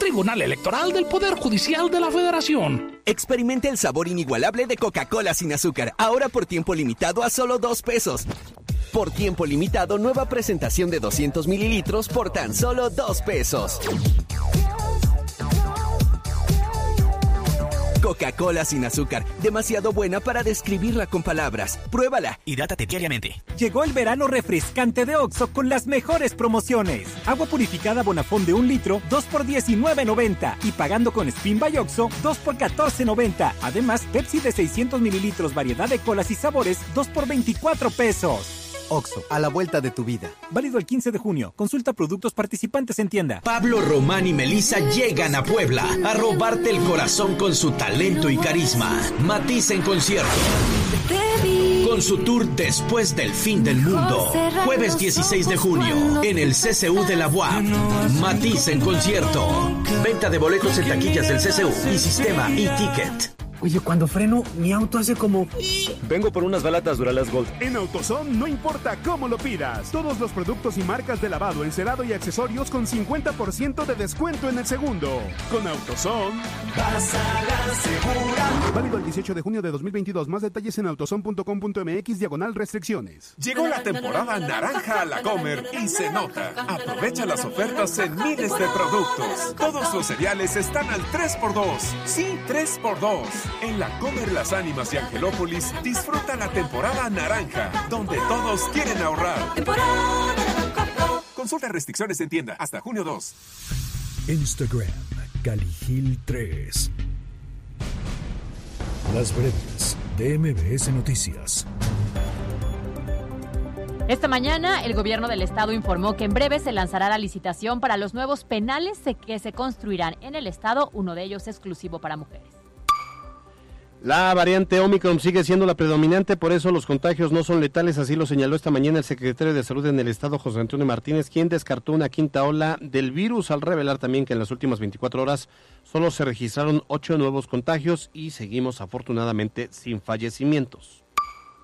Tribunal Electoral del Poder Judicial de la Federación. Experimente el sabor inigualable de Coca-Cola sin azúcar, ahora por tiempo limitado a solo dos pesos. Por tiempo limitado, nueva presentación de 200 mililitros por tan solo dos pesos. Coca-Cola sin azúcar, demasiado buena para describirla con palabras. Pruébala y dátate diariamente. Llegó el verano refrescante de Oxo con las mejores promociones. Agua purificada Bonafón de un litro, 2 por 19.90 y pagando con Spin by Oxo, 2 por 14.90. Además, Pepsi de 600 mililitros, variedad de colas y sabores, 2 por 24 pesos. Oxo, a la vuelta de tu vida. Válido el 15 de junio. Consulta productos participantes en tienda. Pablo Román y Melissa llegan a Puebla a robarte el corazón con su talento y carisma. Matiz en concierto. Con su tour Después del Fin del Mundo. Jueves 16 de junio en el CCU de la UAP. Matiz en concierto. Venta de boletos en taquillas del CCU y sistema e-ticket. Oye, cuando freno, mi auto hace como... Vengo por unas balatas Duralas Gold. En AutoZone no importa cómo lo pidas. Todos los productos y marcas de lavado, encerado y accesorios con 50% de descuento en el segundo. Con AutoZone... Vas a la segura. Válido el 18 de junio de 2022. Más detalles en autozone.com.mx diagonal restricciones. Llegó la temporada naranja a la Comer y se nota. Aprovecha las ofertas en miles de productos. Todos los cereales están al 3x2. Sí, 3x2. En la Comer Las Ánimas y Angelópolis disfruta la temporada naranja, donde todos quieren ahorrar. Consulta restricciones en tienda hasta junio 2. Instagram, Caligil 3. Las breves de MBS Noticias. Esta mañana, el gobierno del estado informó que en breve se lanzará la licitación para los nuevos penales que se construirán en el estado, uno de ellos exclusivo para mujeres. La variante Omicron sigue siendo la predominante, por eso los contagios no son letales, así lo señaló esta mañana el secretario de Salud en el Estado, José Antonio Martínez, quien descartó una quinta ola del virus al revelar también que en las últimas 24 horas solo se registraron ocho nuevos contagios y seguimos afortunadamente sin fallecimientos.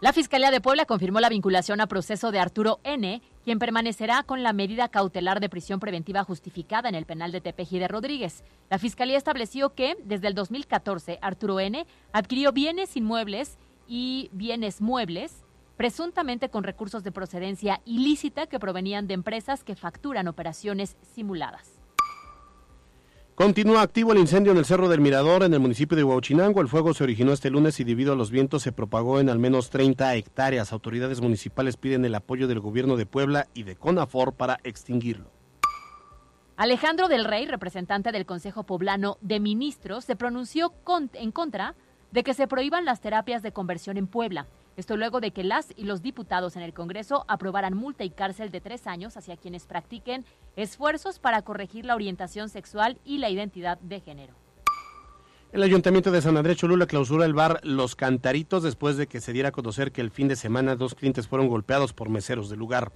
La Fiscalía de Puebla confirmó la vinculación a proceso de Arturo N., quien permanecerá con la medida cautelar de prisión preventiva justificada en el penal de Tepeji de Rodríguez. La Fiscalía estableció que, desde el 2014, Arturo N. adquirió bienes inmuebles y bienes muebles, presuntamente con recursos de procedencia ilícita que provenían de empresas que facturan operaciones simuladas. Continúa activo el incendio en el Cerro del Mirador, en el municipio de Huachinango. El fuego se originó este lunes y debido a los vientos se propagó en al menos 30 hectáreas. Autoridades municipales piden el apoyo del gobierno de Puebla y de CONAFOR para extinguirlo. Alejandro del Rey, representante del Consejo Poblano de Ministros, se pronunció en contra de que se prohíban las terapias de conversión en Puebla. Esto luego de que las y los diputados en el Congreso aprobaran multa y cárcel de tres años hacia quienes practiquen esfuerzos para corregir la orientación sexual y la identidad de género. El Ayuntamiento de San Andrés Cholula clausura el bar Los Cantaritos después de que se diera a conocer que el fin de semana dos clientes fueron golpeados por meseros del lugar.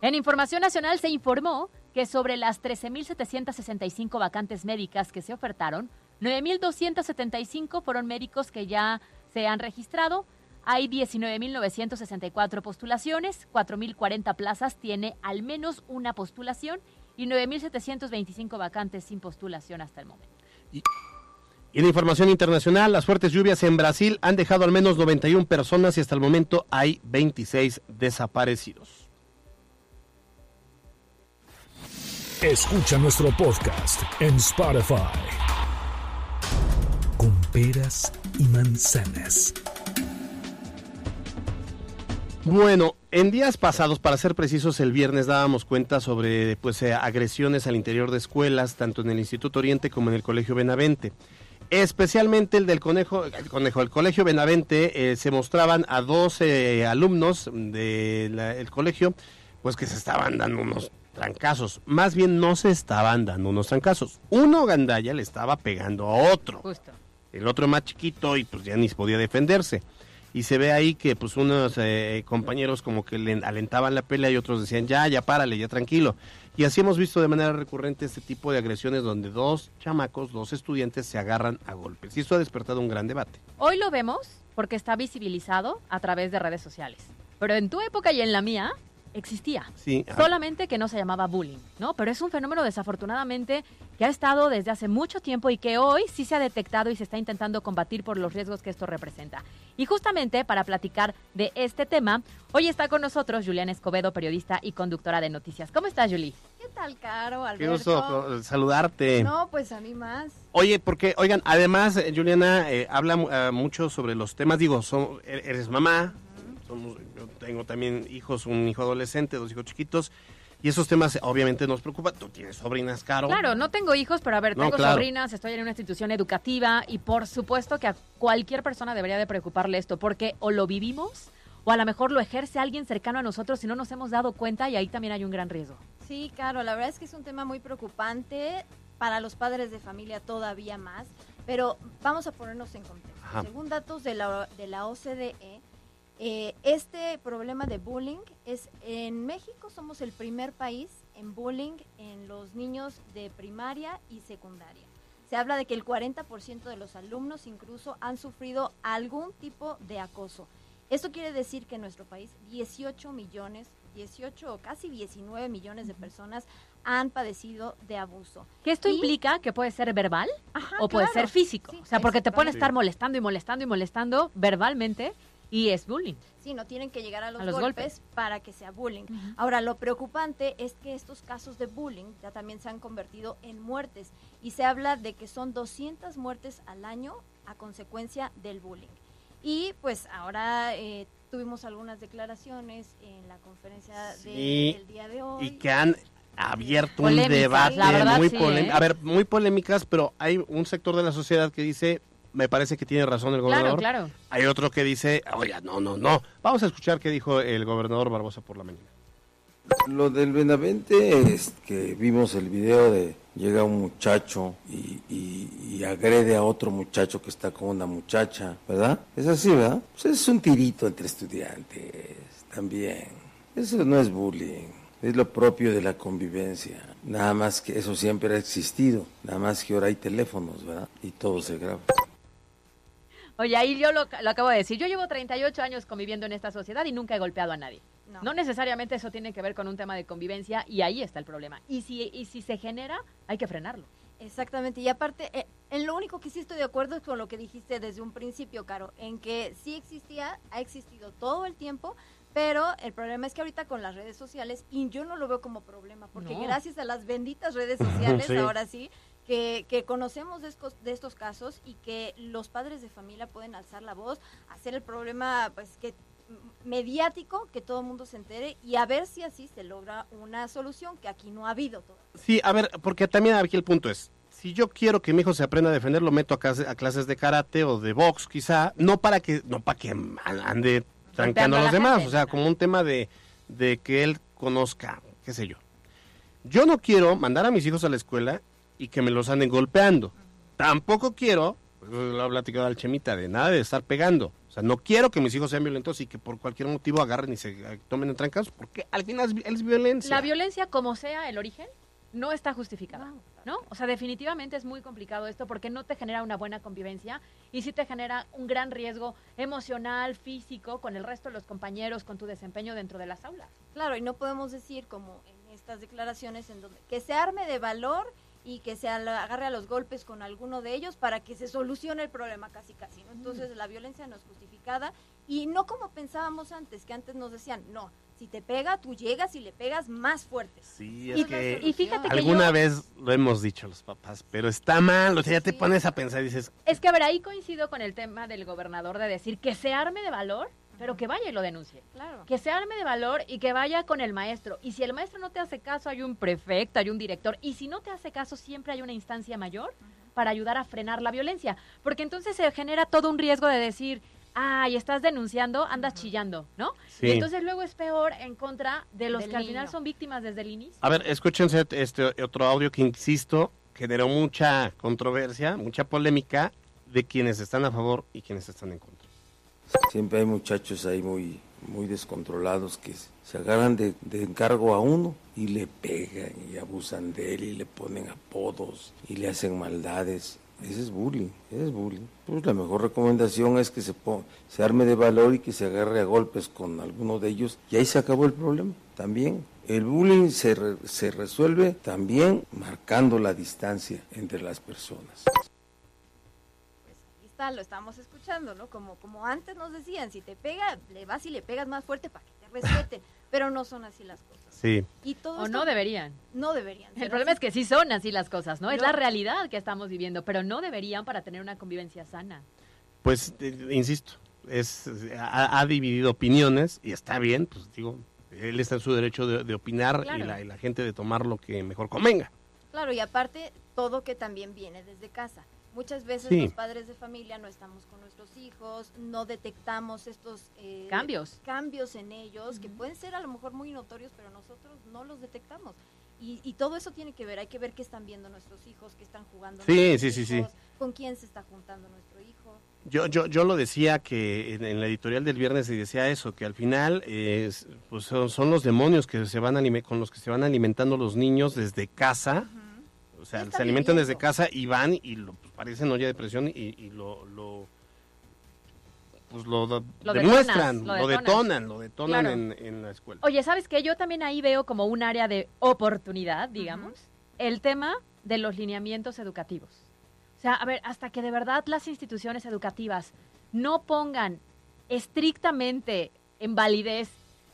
En Información Nacional se informó que sobre las 13.765 vacantes médicas que se ofertaron, 9.275 fueron médicos que ya se han registrado, hay 19.964 postulaciones, 4.040 plazas tiene al menos una postulación y 9.725 vacantes sin postulación hasta el momento. Y, en información internacional, las fuertes lluvias en Brasil han dejado al menos 91 personas y hasta el momento hay 26 desaparecidos. Escucha nuestro podcast en Spotify. Con peras y manzanas. Bueno, en días pasados, para ser precisos, el viernes dábamos cuenta sobre pues, eh, agresiones al interior de escuelas, tanto en el Instituto Oriente como en el Colegio Benavente. Especialmente el del Conejo, el, conejo, el Colegio Benavente, eh, se mostraban a dos alumnos del colegio, pues que se estaban dando unos trancazos. Más bien no se estaban dando unos trancazos. Uno gandalla le estaba pegando a otro. El otro más chiquito y pues ya ni podía defenderse y se ve ahí que pues unos eh, compañeros como que le alentaban la pelea y otros decían ya, ya párale, ya tranquilo. Y así hemos visto de manera recurrente este tipo de agresiones donde dos chamacos, dos estudiantes se agarran a golpes. Y esto ha despertado un gran debate. Hoy lo vemos porque está visibilizado a través de redes sociales. Pero en tu época y en la mía, existía. Sí, solamente que no se llamaba bullying, ¿no? Pero es un fenómeno desafortunadamente que ha estado desde hace mucho tiempo y que hoy sí se ha detectado y se está intentando combatir por los riesgos que esto representa. Y justamente para platicar de este tema, hoy está con nosotros Juliana Escobedo, periodista y conductora de noticias. ¿Cómo estás, Julie? ¿Qué tal, Caro, Alberto? Qué gusto saludarte. No, pues a mí más. Oye, porque, oigan, además, eh, Juliana eh, habla eh, mucho sobre los temas, digo, son, er-, eres mamá, yo tengo también hijos, un hijo adolescente, dos hijos chiquitos. Y esos temas obviamente nos preocupan. Tú tienes sobrinas, Caro. Claro, no tengo hijos, pero a ver, tengo sobrinas, estoy en una institución educativa y por supuesto que a cualquier persona debería de preocuparle esto, porque o lo vivimos o a lo mejor lo ejerce alguien cercano a nosotros y no nos hemos dado cuenta y ahí también hay un gran riesgo. Sí, claro, la verdad es que es un tema muy preocupante para los padres de familia todavía más, pero vamos a ponernos en contexto. Según datos de la, de la OCDE, eh, este problema de bullying es en México somos el primer país en bullying en los niños de primaria y secundaria. se habla de que el 40% de los alumnos incluso han sufrido algún tipo de acoso. Esto quiere decir que en nuestro país 18 millones, 18 o casi 19 millones de personas han padecido de abuso. ¿Que esto implica que puede ser verbal o puede ser físico? o sea, porque te pueden estar molestando y molestando y molestando verbalmente y es bullying. Sí, no tienen que llegar a los, golpes, para que sea bullying. Ahora, lo preocupante es que estos casos de bullying ya también se han convertido en muertes y se habla de que son 200 muertes al año a consecuencia del bullying. Y pues ahora eh, tuvimos algunas declaraciones en la conferencia del día de hoy. Y que han abierto un debate muy polémico. ¿eh? A ver, muy polémicas, pero hay un sector de la sociedad que dice me parece que tiene razón el gobernador. Claro, claro. Hay otro que dice, oiga, no, no, no. Vamos a escuchar qué dijo el gobernador Barbosa por la mañana. Lo del Benavente es que vimos el video de llega un muchacho y, y, agrede a otro muchacho que está con una muchacha, ¿verdad? Es así, ¿verdad? Pues es un tirito entre estudiantes también. Eso no es bullying, es lo propio de la convivencia. Nada más que eso siempre ha existido, nada más que ahora hay teléfonos, ¿verdad? Y todo se graba. Oye, ahí yo lo, acabo de decir. Yo llevo 38 años conviviendo en esta sociedad y nunca he golpeado a nadie. No. necesariamente eso tiene que ver con un tema de convivencia y ahí está el problema. Y si, y si se genera, hay que frenarlo. Exactamente. Y aparte, eh, en lo único que sí estoy de acuerdo es con lo que dijiste desde un principio, Caro, en que sí existía, ha existido todo el tiempo, pero el problema es que ahorita con las redes sociales, y yo no lo veo como problema, porque gracias a las benditas redes sociales, ahora sí, que, que conocemos de estos, de estos casos y que los padres de familia pueden alzar la voz, hacer el problema pues que mediático, que todo el mundo se entere y a ver si así se logra una solución que aquí no ha habido. Todo. Sí, a ver, porque también aquí el punto es, si yo quiero que mi hijo se aprenda a defender, lo meto a, clase, a clases de karate o de box quizá, no para que, no para que ande trancando a los demás, o sea, como un tema de, de que él conozca, qué sé yo. Yo no quiero mandar a mis hijos a la escuela y que me los anden golpeando. Tampoco quiero, pues, lo ha platicado al Chemita, de nada de estar pegando. O sea, no quiero que mis hijos sean violentos y que por cualquier motivo agarren y se eh, tomen en trancas, porque al final es, violencia. La violencia, como sea el origen, no está justificada, ¿no? O sea, definitivamente es muy complicado esto porque no te genera una buena convivencia y sí te genera un gran riesgo emocional, físico, con el resto de los compañeros, con tu desempeño dentro de las aulas. Claro, y no podemos decir, como en estas declaraciones, en donde que se arme de valor y que se agarre a los golpes con alguno de ellos para que se solucione el problema casi casi. ¿no? Entonces la violencia no es justificada y no como pensábamos antes, que antes nos decían, no, si te pega, tú llegas y le pegas más fuerte. Sí, es que y fíjate que alguna vez lo hemos dicho los papás, pero está mal, o sea, ya te pones a pensar y dices... Es que a ver, ahí coincido con el tema del gobernador de decir que se arme de valor pero que vaya y lo denuncie. Claro. Que se arme de valor y que vaya con el maestro. Y si el maestro no te hace caso, hay un prefecto, hay un director. Y si no te hace caso, siempre hay una instancia mayor para ayudar a frenar la violencia. Porque entonces se genera todo un riesgo de decir, ay, estás denunciando, andas chillando, ¿no? Y entonces luego es peor en contra de los que al final son víctimas desde el inicio. A ver, escúchense este otro audio que, insisto, generó mucha controversia, mucha polémica de quienes están a favor y quienes están en contra. Siempre hay muchachos ahí muy, muy descontrolados que se agarran de, encargo a uno y le pegan y abusan de él y le ponen apodos y le hacen maldades. Ese es bullying, ese es bullying. Pues la mejor recomendación es que se, se arme de valor y que se agarre a golpes con alguno de ellos y ahí se acabó el problema también. El bullying se, se resuelve también marcando la distancia entre las personas lo estamos escuchando, ¿no? Como, como antes nos decían, si te pega, le vas y le pegas más fuerte para que te respeten, pero no son así las cosas. Sí. Y todo o no deberían. No deberían. El problema es que sí son así las cosas, ¿no? Es la realidad que estamos viviendo, pero no deberían para tener una convivencia sana. Pues, eh, insisto, es ha, dividido opiniones y está bien, pues digo, él está en su derecho de, opinar y, la, y la gente de tomar lo que mejor convenga. Claro, y aparte, todo que también viene desde casa. Muchas veces los padres de familia no estamos con nuestros hijos, no detectamos estos eh, cambios cambios en ellos que pueden ser a lo mejor muy notorios, pero nosotros no los detectamos. Y, todo eso tiene que ver, hay que ver qué están viendo nuestros hijos, qué están jugando. Sí, sí, sí, sí. Con quién se está juntando nuestro hijo. Yo, yo, yo lo decía que en, la editorial del viernes se decía eso, que al final pues son, los demonios que se van con los que se van alimentando los niños desde casa o sea, se alimentan desde casa y van y lo, pues, parecen olla de presión y, lo, lo, pues lo, demuestran, lo, detonan, lo detonan en, la escuela. Oye, ¿sabes qué? Yo también ahí veo como un área de oportunidad, digamos, el tema de los lineamientos educativos. O sea, a ver, hasta que de verdad las instituciones educativas no pongan estrictamente en validez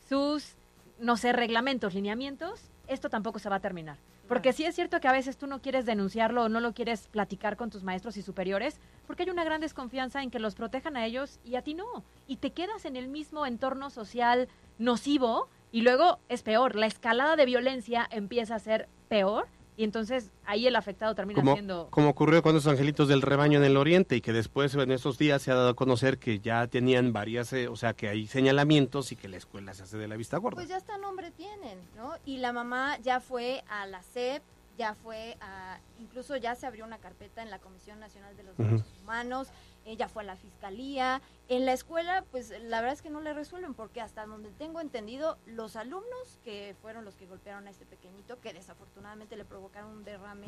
sus, no sé, reglamentos, lineamientos, esto tampoco se va a terminar. Porque sí es cierto que a veces tú no quieres denunciarlo o no lo quieres platicar con tus maestros y superiores, porque hay una gran desconfianza en que los protejan a ellos y a ti no. Y te quedas en el mismo entorno social nocivo y luego es peor, la escalada de violencia empieza a ser peor y entonces ahí el afectado termina siendo... Como ocurrió con los angelitos del rebaño en el oriente y que después en estos días se ha dado a conocer que ya tenían varias, eh, o sea, que hay señalamientos y que la escuela se hace de la vista gorda. Pues ya hasta nombre tienen, ¿no? Y la mamá ya fue a la SEP, ya fue a... Incluso ya se abrió una carpeta en la Comisión Nacional de los Derechos Humanos, ella fue a la fiscalía. En la escuela, pues la verdad es que no le resuelven, porque hasta donde tengo entendido, los alumnos que fueron los que golpearon a este pequeñito, que desafortunadamente le provocaron un derrame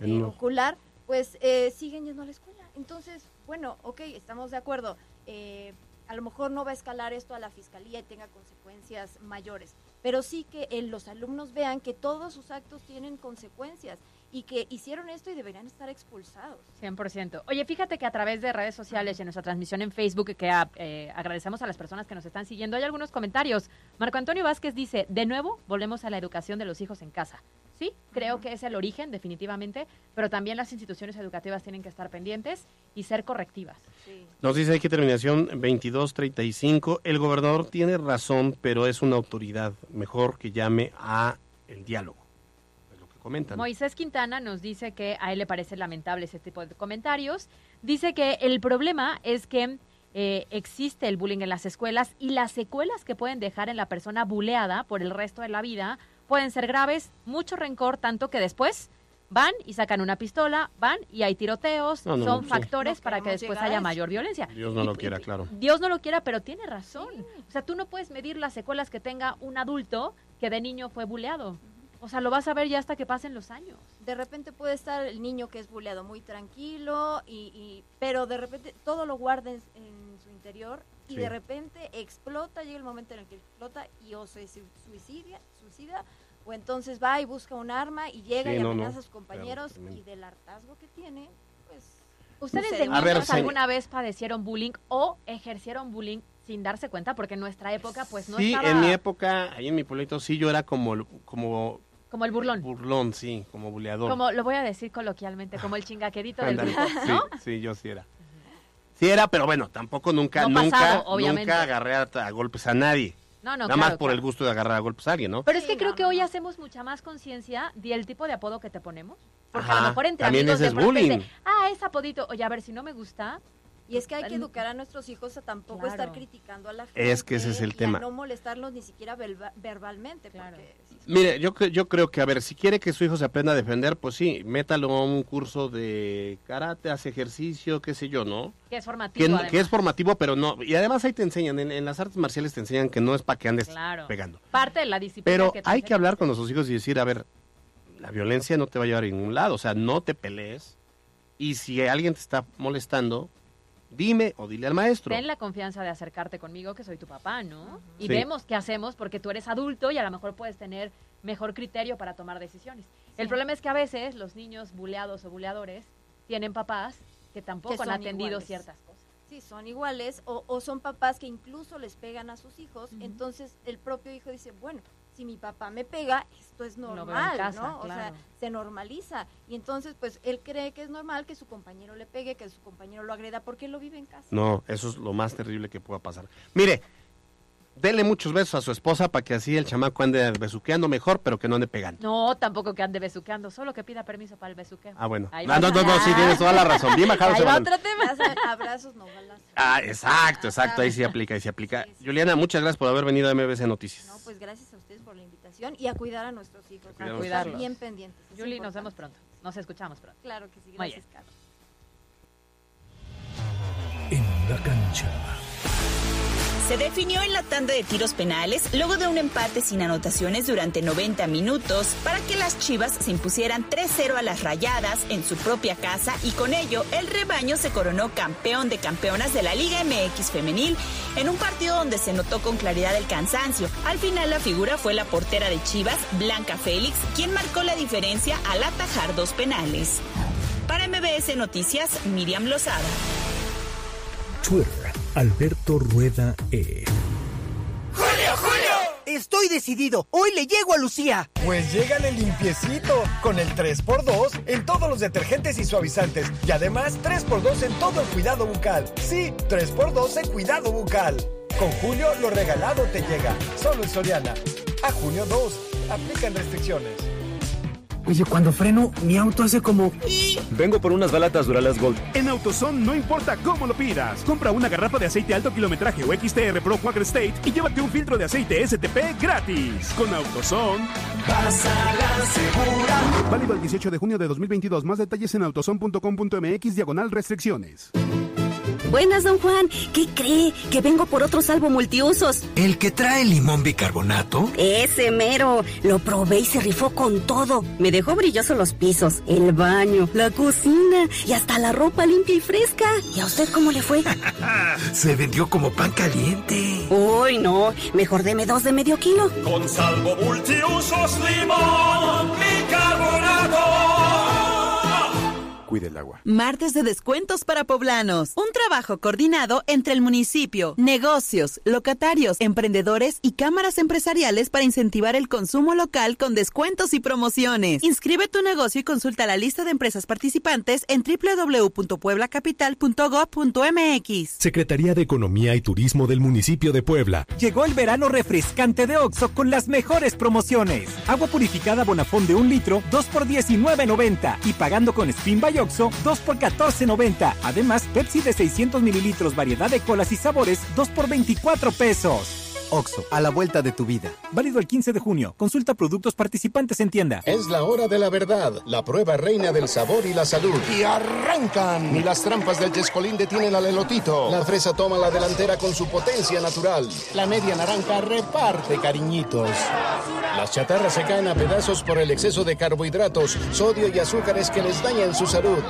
eh, ocular, pues eh, siguen yendo a la escuela. Entonces, bueno, ok, estamos de acuerdo. Eh, a lo mejor no va a escalar esto a la fiscalía y tenga consecuencias mayores, pero sí que los alumnos vean que todos sus actos tienen consecuencias y que hicieron esto y deberían estar expulsados. 100%. Oye, fíjate que a través de redes sociales y en nuestra transmisión en Facebook, que eh, agradecemos a las personas que nos están siguiendo, hay algunos comentarios. Marco Antonio Vázquez dice, de nuevo, volvemos a la educación de los hijos en casa. Sí, creo que es el origen, definitivamente, pero también las instituciones educativas tienen que estar pendientes y ser correctivas. Nos dice aquí terminación 2235, el gobernador tiene razón, pero es una autoridad. Mejor que llame a el diálogo. Moisés Quintana nos dice que a él le parece lamentable ese tipo de comentarios. Dice que el problema es que eh, existe el bullying en las escuelas y las secuelas que pueden dejar en la persona buleada por el resto de la vida pueden ser graves, mucho rencor, tanto que después van y sacan una pistola, van y hay tiroteos, son factores para que después haya mayor violencia. Dios no lo quiera, claro. Dios no lo quiera, pero tiene razón. O sea, tú no puedes medir las secuelas que tenga un adulto que de niño fue buleado. O sea, lo vas a ver ya hasta que pasen los años. De repente puede estar el niño que es buleado muy tranquilo, y, pero de repente todo lo guarda en, su interior y de repente explota, llega el momento en el que explota y o se suicida, suicida o entonces va y busca un arma y llega y amenaza a sus compañeros y del hartazgo que tiene, pues... ¿Ustedes de niños alguna vez padecieron bullying o ejercieron bullying sin darse cuenta? Porque en nuestra época pues no sí, en mi época, ahí en mi pueblito sí yo era como, como como el burlón. Burlón, sí, como buleador. Como lo voy a decir coloquialmente, como el chingaquerito del grupo, ¿no? Sí, yo sí era. Sí era, pero bueno, tampoco nunca, nunca, nunca agarré a, golpes a nadie. No, no, Nada más por el gusto de agarrar a golpes a alguien, ¿no? Pero es que creo que hoy hacemos mucha más conciencia del tipo de apodo que te ponemos. Porque a lo mejor entre amigos de bullying. ah, es apodito. Oye, a ver, si no me gusta, y es que hay que educar a nuestros hijos a tampoco estar criticando a la gente. Es que ese es el tema. no molestarlos ni siquiera verbalmente. Mire, yo, yo creo que, a ver, si quiere que su hijo se aprenda a defender, pues sí, métalo a un curso de karate, hace ejercicio, qué sé yo, ¿no? Que es formativo. Que, es formativo, pero no. Y además ahí te enseñan, en, las artes marciales te enseñan que no es para que andes pegando. Parte de la disciplina. Pero hay que hablar con nuestros hijos y decir, a ver, la violencia no te va a llevar a ningún lado, o sea, no te pelees. Y si alguien te está molestando, dime o dile al maestro. Ten la confianza de acercarte conmigo, que soy tu papá, ¿no? Y vemos qué hacemos porque tú eres adulto y a lo mejor puedes tener mejor criterio para tomar decisiones. El problema es que a veces los niños buleados o buleadores tienen papás que tampoco han atendido ciertas cosas. Sí, son iguales o, o, son papás que incluso les pegan a sus hijos, entonces el propio hijo dice, bueno, si mi papá me pega, esto es normal, ¿no? O sea, se normaliza. Y entonces, pues, él cree que es normal que su compañero le pegue, que su compañero lo agreda, porque él lo vive en casa. No, eso es lo más terrible que pueda pasar. Mire, dele muchos besos a su esposa para que así el chamaco ande besuqueando mejor, pero que no ande pegando. No, tampoco que ande besuqueando, solo que pida permiso para el besuqueo. Ah, bueno. no, no, no, sí, tienes toda la razón. Bien bajado Ahí va otro tema. Abrazos, no balas. Ah, exacto, exacto, ahí sí aplica, ahí sí aplica. Juliana, muchas gracias por haber venido a MBC Noticias. No, pues gracias a ustedes por la invitación y a cuidar a nuestros hijos, a, cuidarlos. bien pendientes. Juli, nos vemos pronto, nos escuchamos pronto. Claro que sí, gracias, Carlos. En la cancha Se definió en la tanda de tiros penales luego de un empate sin anotaciones durante 90 minutos para que las Chivas se impusieran 3-0 a las Rayadas en su propia casa y con ello el rebaño se coronó campeón de campeonas de la Liga MX femenil en un partido donde se notó con claridad el cansancio. Al final la figura fue la portera de Chivas, Blanca Félix, quien marcó la diferencia al atajar dos penales. Para MBS Noticias, Miriam Lozada. Alberto Rueda E. ¡Julio, Julio! Estoy decidido. Hoy le llego a Lucía. Pues llégale limpiecito. Con el 3x2 en todos los detergentes y suavizantes. Y además 3x2 en todo el cuidado bucal. Sí, 3x2 en cuidado bucal. Con Julio, lo regalado te llega. Solo en Soriana. A junio 2. Aplican restricciones. Oye, cuando freno, mi auto hace como... Vengo por unas balatas Duralas Gold. En AutoZone no importa cómo lo pidas. Compra una garrafa de aceite alto kilometraje o XTR Pro Quaker State y llévate un filtro de aceite STP gratis. Con AutoZone... Vas a la segura. Válido el 18 de junio de 2022. Más detalles en autozone.com.mx diagonal restricciones. Buenas, don Juan. ¿Qué cree? Que vengo por otro salvo multiusos. ¿El que trae limón bicarbonato? Ese mero. Lo probé y se rifó con todo. Me dejó brillosos los pisos, el baño, la cocina y hasta la ropa limpia y fresca. ¿Y a usted cómo le fue? se vendió como pan caliente. Uy, no. Mejor deme dos de medio kilo. Con salvo multiusos limón bicarbonato cuide el agua. Martes de descuentos para poblanos. Un trabajo coordinado entre el municipio, negocios, locatarios, emprendedores y cámaras empresariales para incentivar el consumo local con descuentos y promociones. Inscribe tu negocio y consulta la lista de empresas participantes en www.pueblacapital.gov.mx. Secretaría de Economía y Turismo del municipio de Puebla. Llegó el verano refrescante de Oxo con las mejores promociones. Agua purificada Bonafón de un litro, 2 por 19.90 y pagando con Spin by Oxo, 2 por 14.90. Además, Pepsi de 600 mililitros, variedad de colas y sabores, 2 por 24 pesos. Oxo, a la vuelta de tu vida. Válido el 15 de junio. Consulta productos participantes en tienda. Es la hora de la verdad, la prueba reina del sabor y la salud. Y arrancan. Ni las trampas del chescolín detienen al elotito. La fresa toma la delantera con su potencia natural. La media naranja reparte cariñitos. Las chatarras se caen a pedazos por el exceso de carbohidratos, sodio y azúcares que les dañan su salud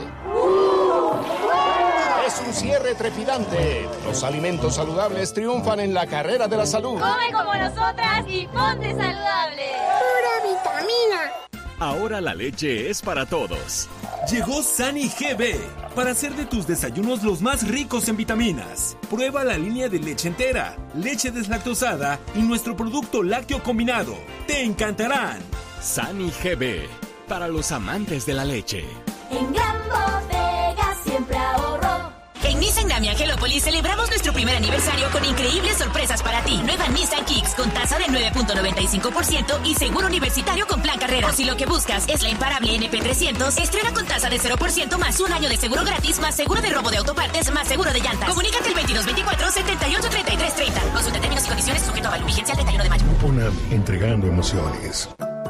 un cierre trepidante. Los alimentos saludables triunfan en la carrera de la salud. Come como nosotras y ponte saludable. Pura vitamina. Ahora la leche es para todos. Llegó Sani GB para hacer de tus desayunos los más ricos en vitaminas. Prueba la línea de leche entera, leche deslactosada y nuestro producto lácteo combinado. Te encantarán. Sani GB para los amantes de la leche. En ahorro. En Grammy Angelópolis celebramos nuestro primer aniversario con increíbles sorpresas para ti. Nueva Nissan Kicks con tasa de 9.95% y seguro universitario con plan carrera. Si lo que buscas es la imparable NP300, estrena con tasa de 0% más un año de seguro gratis, más seguro de robo de autopartes, más seguro de llantas. Comunícate el 2224 78 33 30. Consulta términos y condiciones sujeto a valor vigencia el 31 de mayo. UNAM, entregando emociones.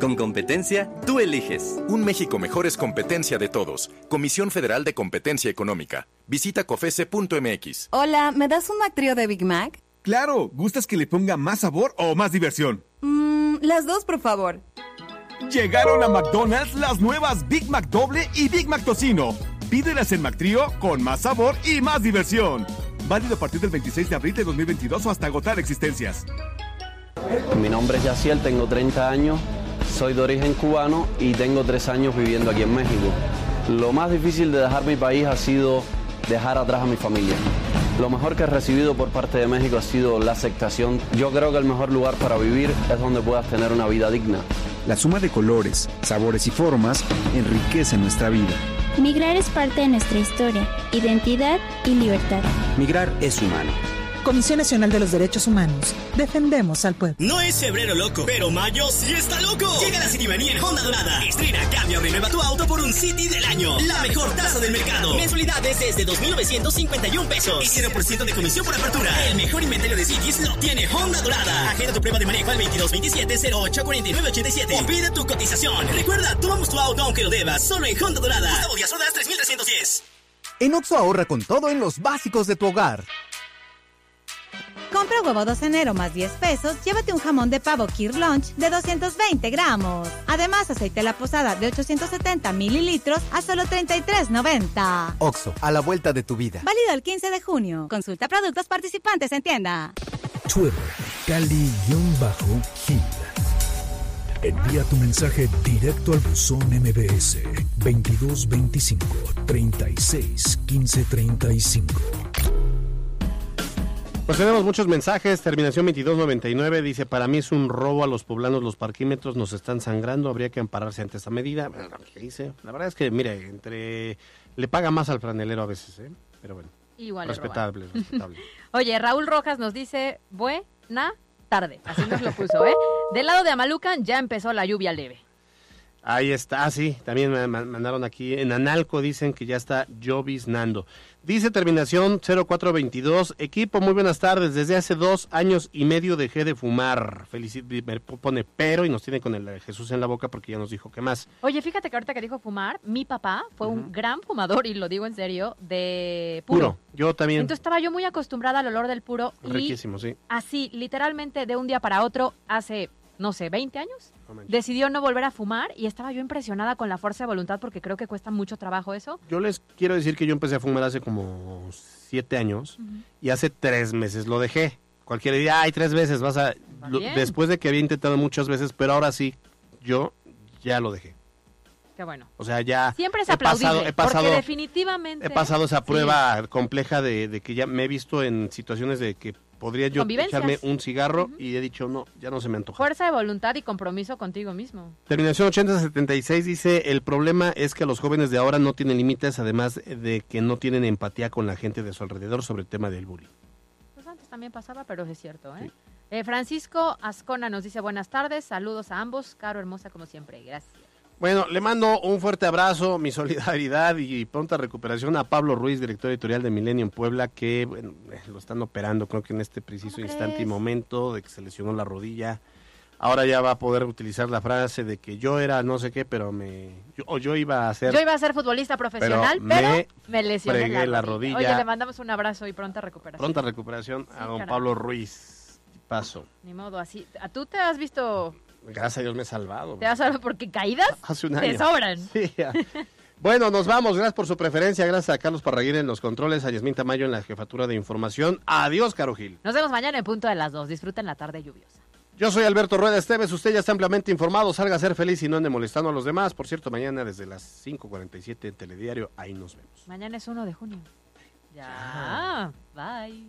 Con competencia, tú eliges. Un México mejor es competencia de todos. Comisión Federal de Competencia Económica. Visita cofese.mx. Hola, ¿me das un McTrio de Big Mac? Claro, ¿gustas que le ponga más sabor o más diversión? Mmm, las dos, por favor. Llegaron a McDonald's las nuevas Big Mac Doble y Big Mac Tocino. Pídelas en McTrio con más sabor y más diversión. Válido a partir del 26 de abril de 2022 o hasta agotar existencias. Mi nombre es Yaciel, tengo 30 años, soy de origen cubano y tengo 3 años viviendo aquí en México. Lo más difícil de dejar mi país ha sido dejar atrás a mi familia. Lo mejor que he recibido por parte de México ha sido la aceptación. Yo creo que el mejor lugar para vivir es donde puedas tener una vida digna. La suma de colores, sabores y formas enriquece nuestra vida. Migrar es parte de nuestra historia, identidad y libertad. Migrar es humano. Comisión Nacional de los Derechos Humanos. Defendemos al pueblo. No es febrero loco, pero mayo sí está loco. Llega la Citibanía en Honda Dorada. Estrena, cambia o renueva tu auto por un City del año. La mejor tasa del mercado. Mensualidades desde 2.951 pesos. Y 0% de comisión por apertura. El mejor inventario de Cities lo tiene Honda Dorada. Agenda tu prueba de manejo al 2227-084987 o pide tu cotización. Recuerda, tomamos tu auto aunque lo debas. Solo en Honda Dorada. Gustavo Díaz Ordaz 3310. En Oxo ahorra con todo en los básicos de tu hogar. Compra huevo 2 enero más 10 pesos, llévate un jamón de pavo Kir Lunch de 220 gramos. Además, aceite La Posada de 870 mililitros a solo 33.90. Oxo, a la vuelta de tu vida. Válido el 15 de junio. Consulta productos participantes en tienda. Twitter, Cali-Gil. Envía tu mensaje directo al buzón MBS 2225 36 15 35. Pues tenemos muchos mensajes. Terminación 2299 dice: Para mí es un robo a los poblanos. Los parquímetros nos están sangrando. Habría que ampararse ante esta medida. ¿Qué dice? La verdad es que, mire, entre le paga más al franelero a veces, ¿eh? Pero bueno. Igual respetable, respetable. Oye, Raúl Rojas nos dice: Buena tarde. Así nos lo puso, ¿eh? Del lado de Amalucan ya empezó la lluvia leve. Ahí está, ah, sí, también me mandaron aquí. En Analco dicen que ya está lloviznando. Dice terminación 0422. Equipo, muy buenas tardes. Desde hace dos años y medio dejé de fumar. Felicit me pone pero y nos tiene con el Jesús en la boca porque ya nos dijo que más. Oye, fíjate que ahorita que dijo fumar, mi papá fue un gran fumador, y lo digo en serio, de puro. Yo también. Entonces estaba yo muy acostumbrada al olor del puro. Riquísimo, sí. Así, literalmente de un día para otro, hace no sé, 20 años, decidió no volver a fumar y estaba yo impresionada con la fuerza de voluntad porque creo que cuesta mucho trabajo eso. Yo les quiero decir que yo empecé a fumar hace como 7 años y hace 3 meses lo dejé. Cualquier día, ay, tres veces, vas a... después de que había intentado muchas veces, pero ahora sí, yo ya lo dejé. Qué bueno. O sea, ya... Siempre es aplaudible, he pasado, porque definitivamente... He pasado esa prueba compleja de, de que ya me he visto en situaciones de que podría yo echarme un cigarro y he dicho, no, ya no se me antoja. Fuerza de voluntad y compromiso contigo mismo. Terminación 8076 dice, el problema es que los jóvenes de ahora no tienen límites, además de que no tienen empatía con la gente de su alrededor sobre el tema del bullying. Pues antes también pasaba, pero es cierto, ¿eh? eh Francisco Ascona nos dice, buenas tardes, saludos a ambos, Caro Hermosa como siempre, gracias. Bueno, le mando un fuerte abrazo, mi solidaridad y pronta recuperación a Pablo Ruiz, director editorial de Milenio en Puebla, que bueno, eh, lo están operando, creo que en este preciso instante y momento de que se lesionó la rodilla. Ahora ya va a poder utilizar la frase de que yo era no sé qué, pero me yo, o yo iba a ser Yo iba a ser futbolista profesional, pero, me, lesioné la, rodilla. Oye, le mandamos un abrazo y pronta recuperación. Pronta recuperación a don Pablo Ruiz. Paso. Ni modo, así. ¿A tú te has visto Gracias a Dios me he salvado. ¿Te has salvado porque caídas? Hace un año. Te sobran. Sí, Bueno, nos vamos. Gracias por su preferencia. Gracias a Carlos Parraguín en los controles, a Yasmín Tamayo en la jefatura de información. Adiós, Caro Gil. Nos vemos mañana en punto de las dos. Disfruten la tarde lluviosa. Yo soy Alberto Rueda Esteves. Usted ya está ampliamente informado. Salga a ser feliz y no ande molestando a los demás. Por cierto, mañana desde las 5.47 en Telediario. Ahí nos vemos. Mañana es 1 de junio. Ya. Bye.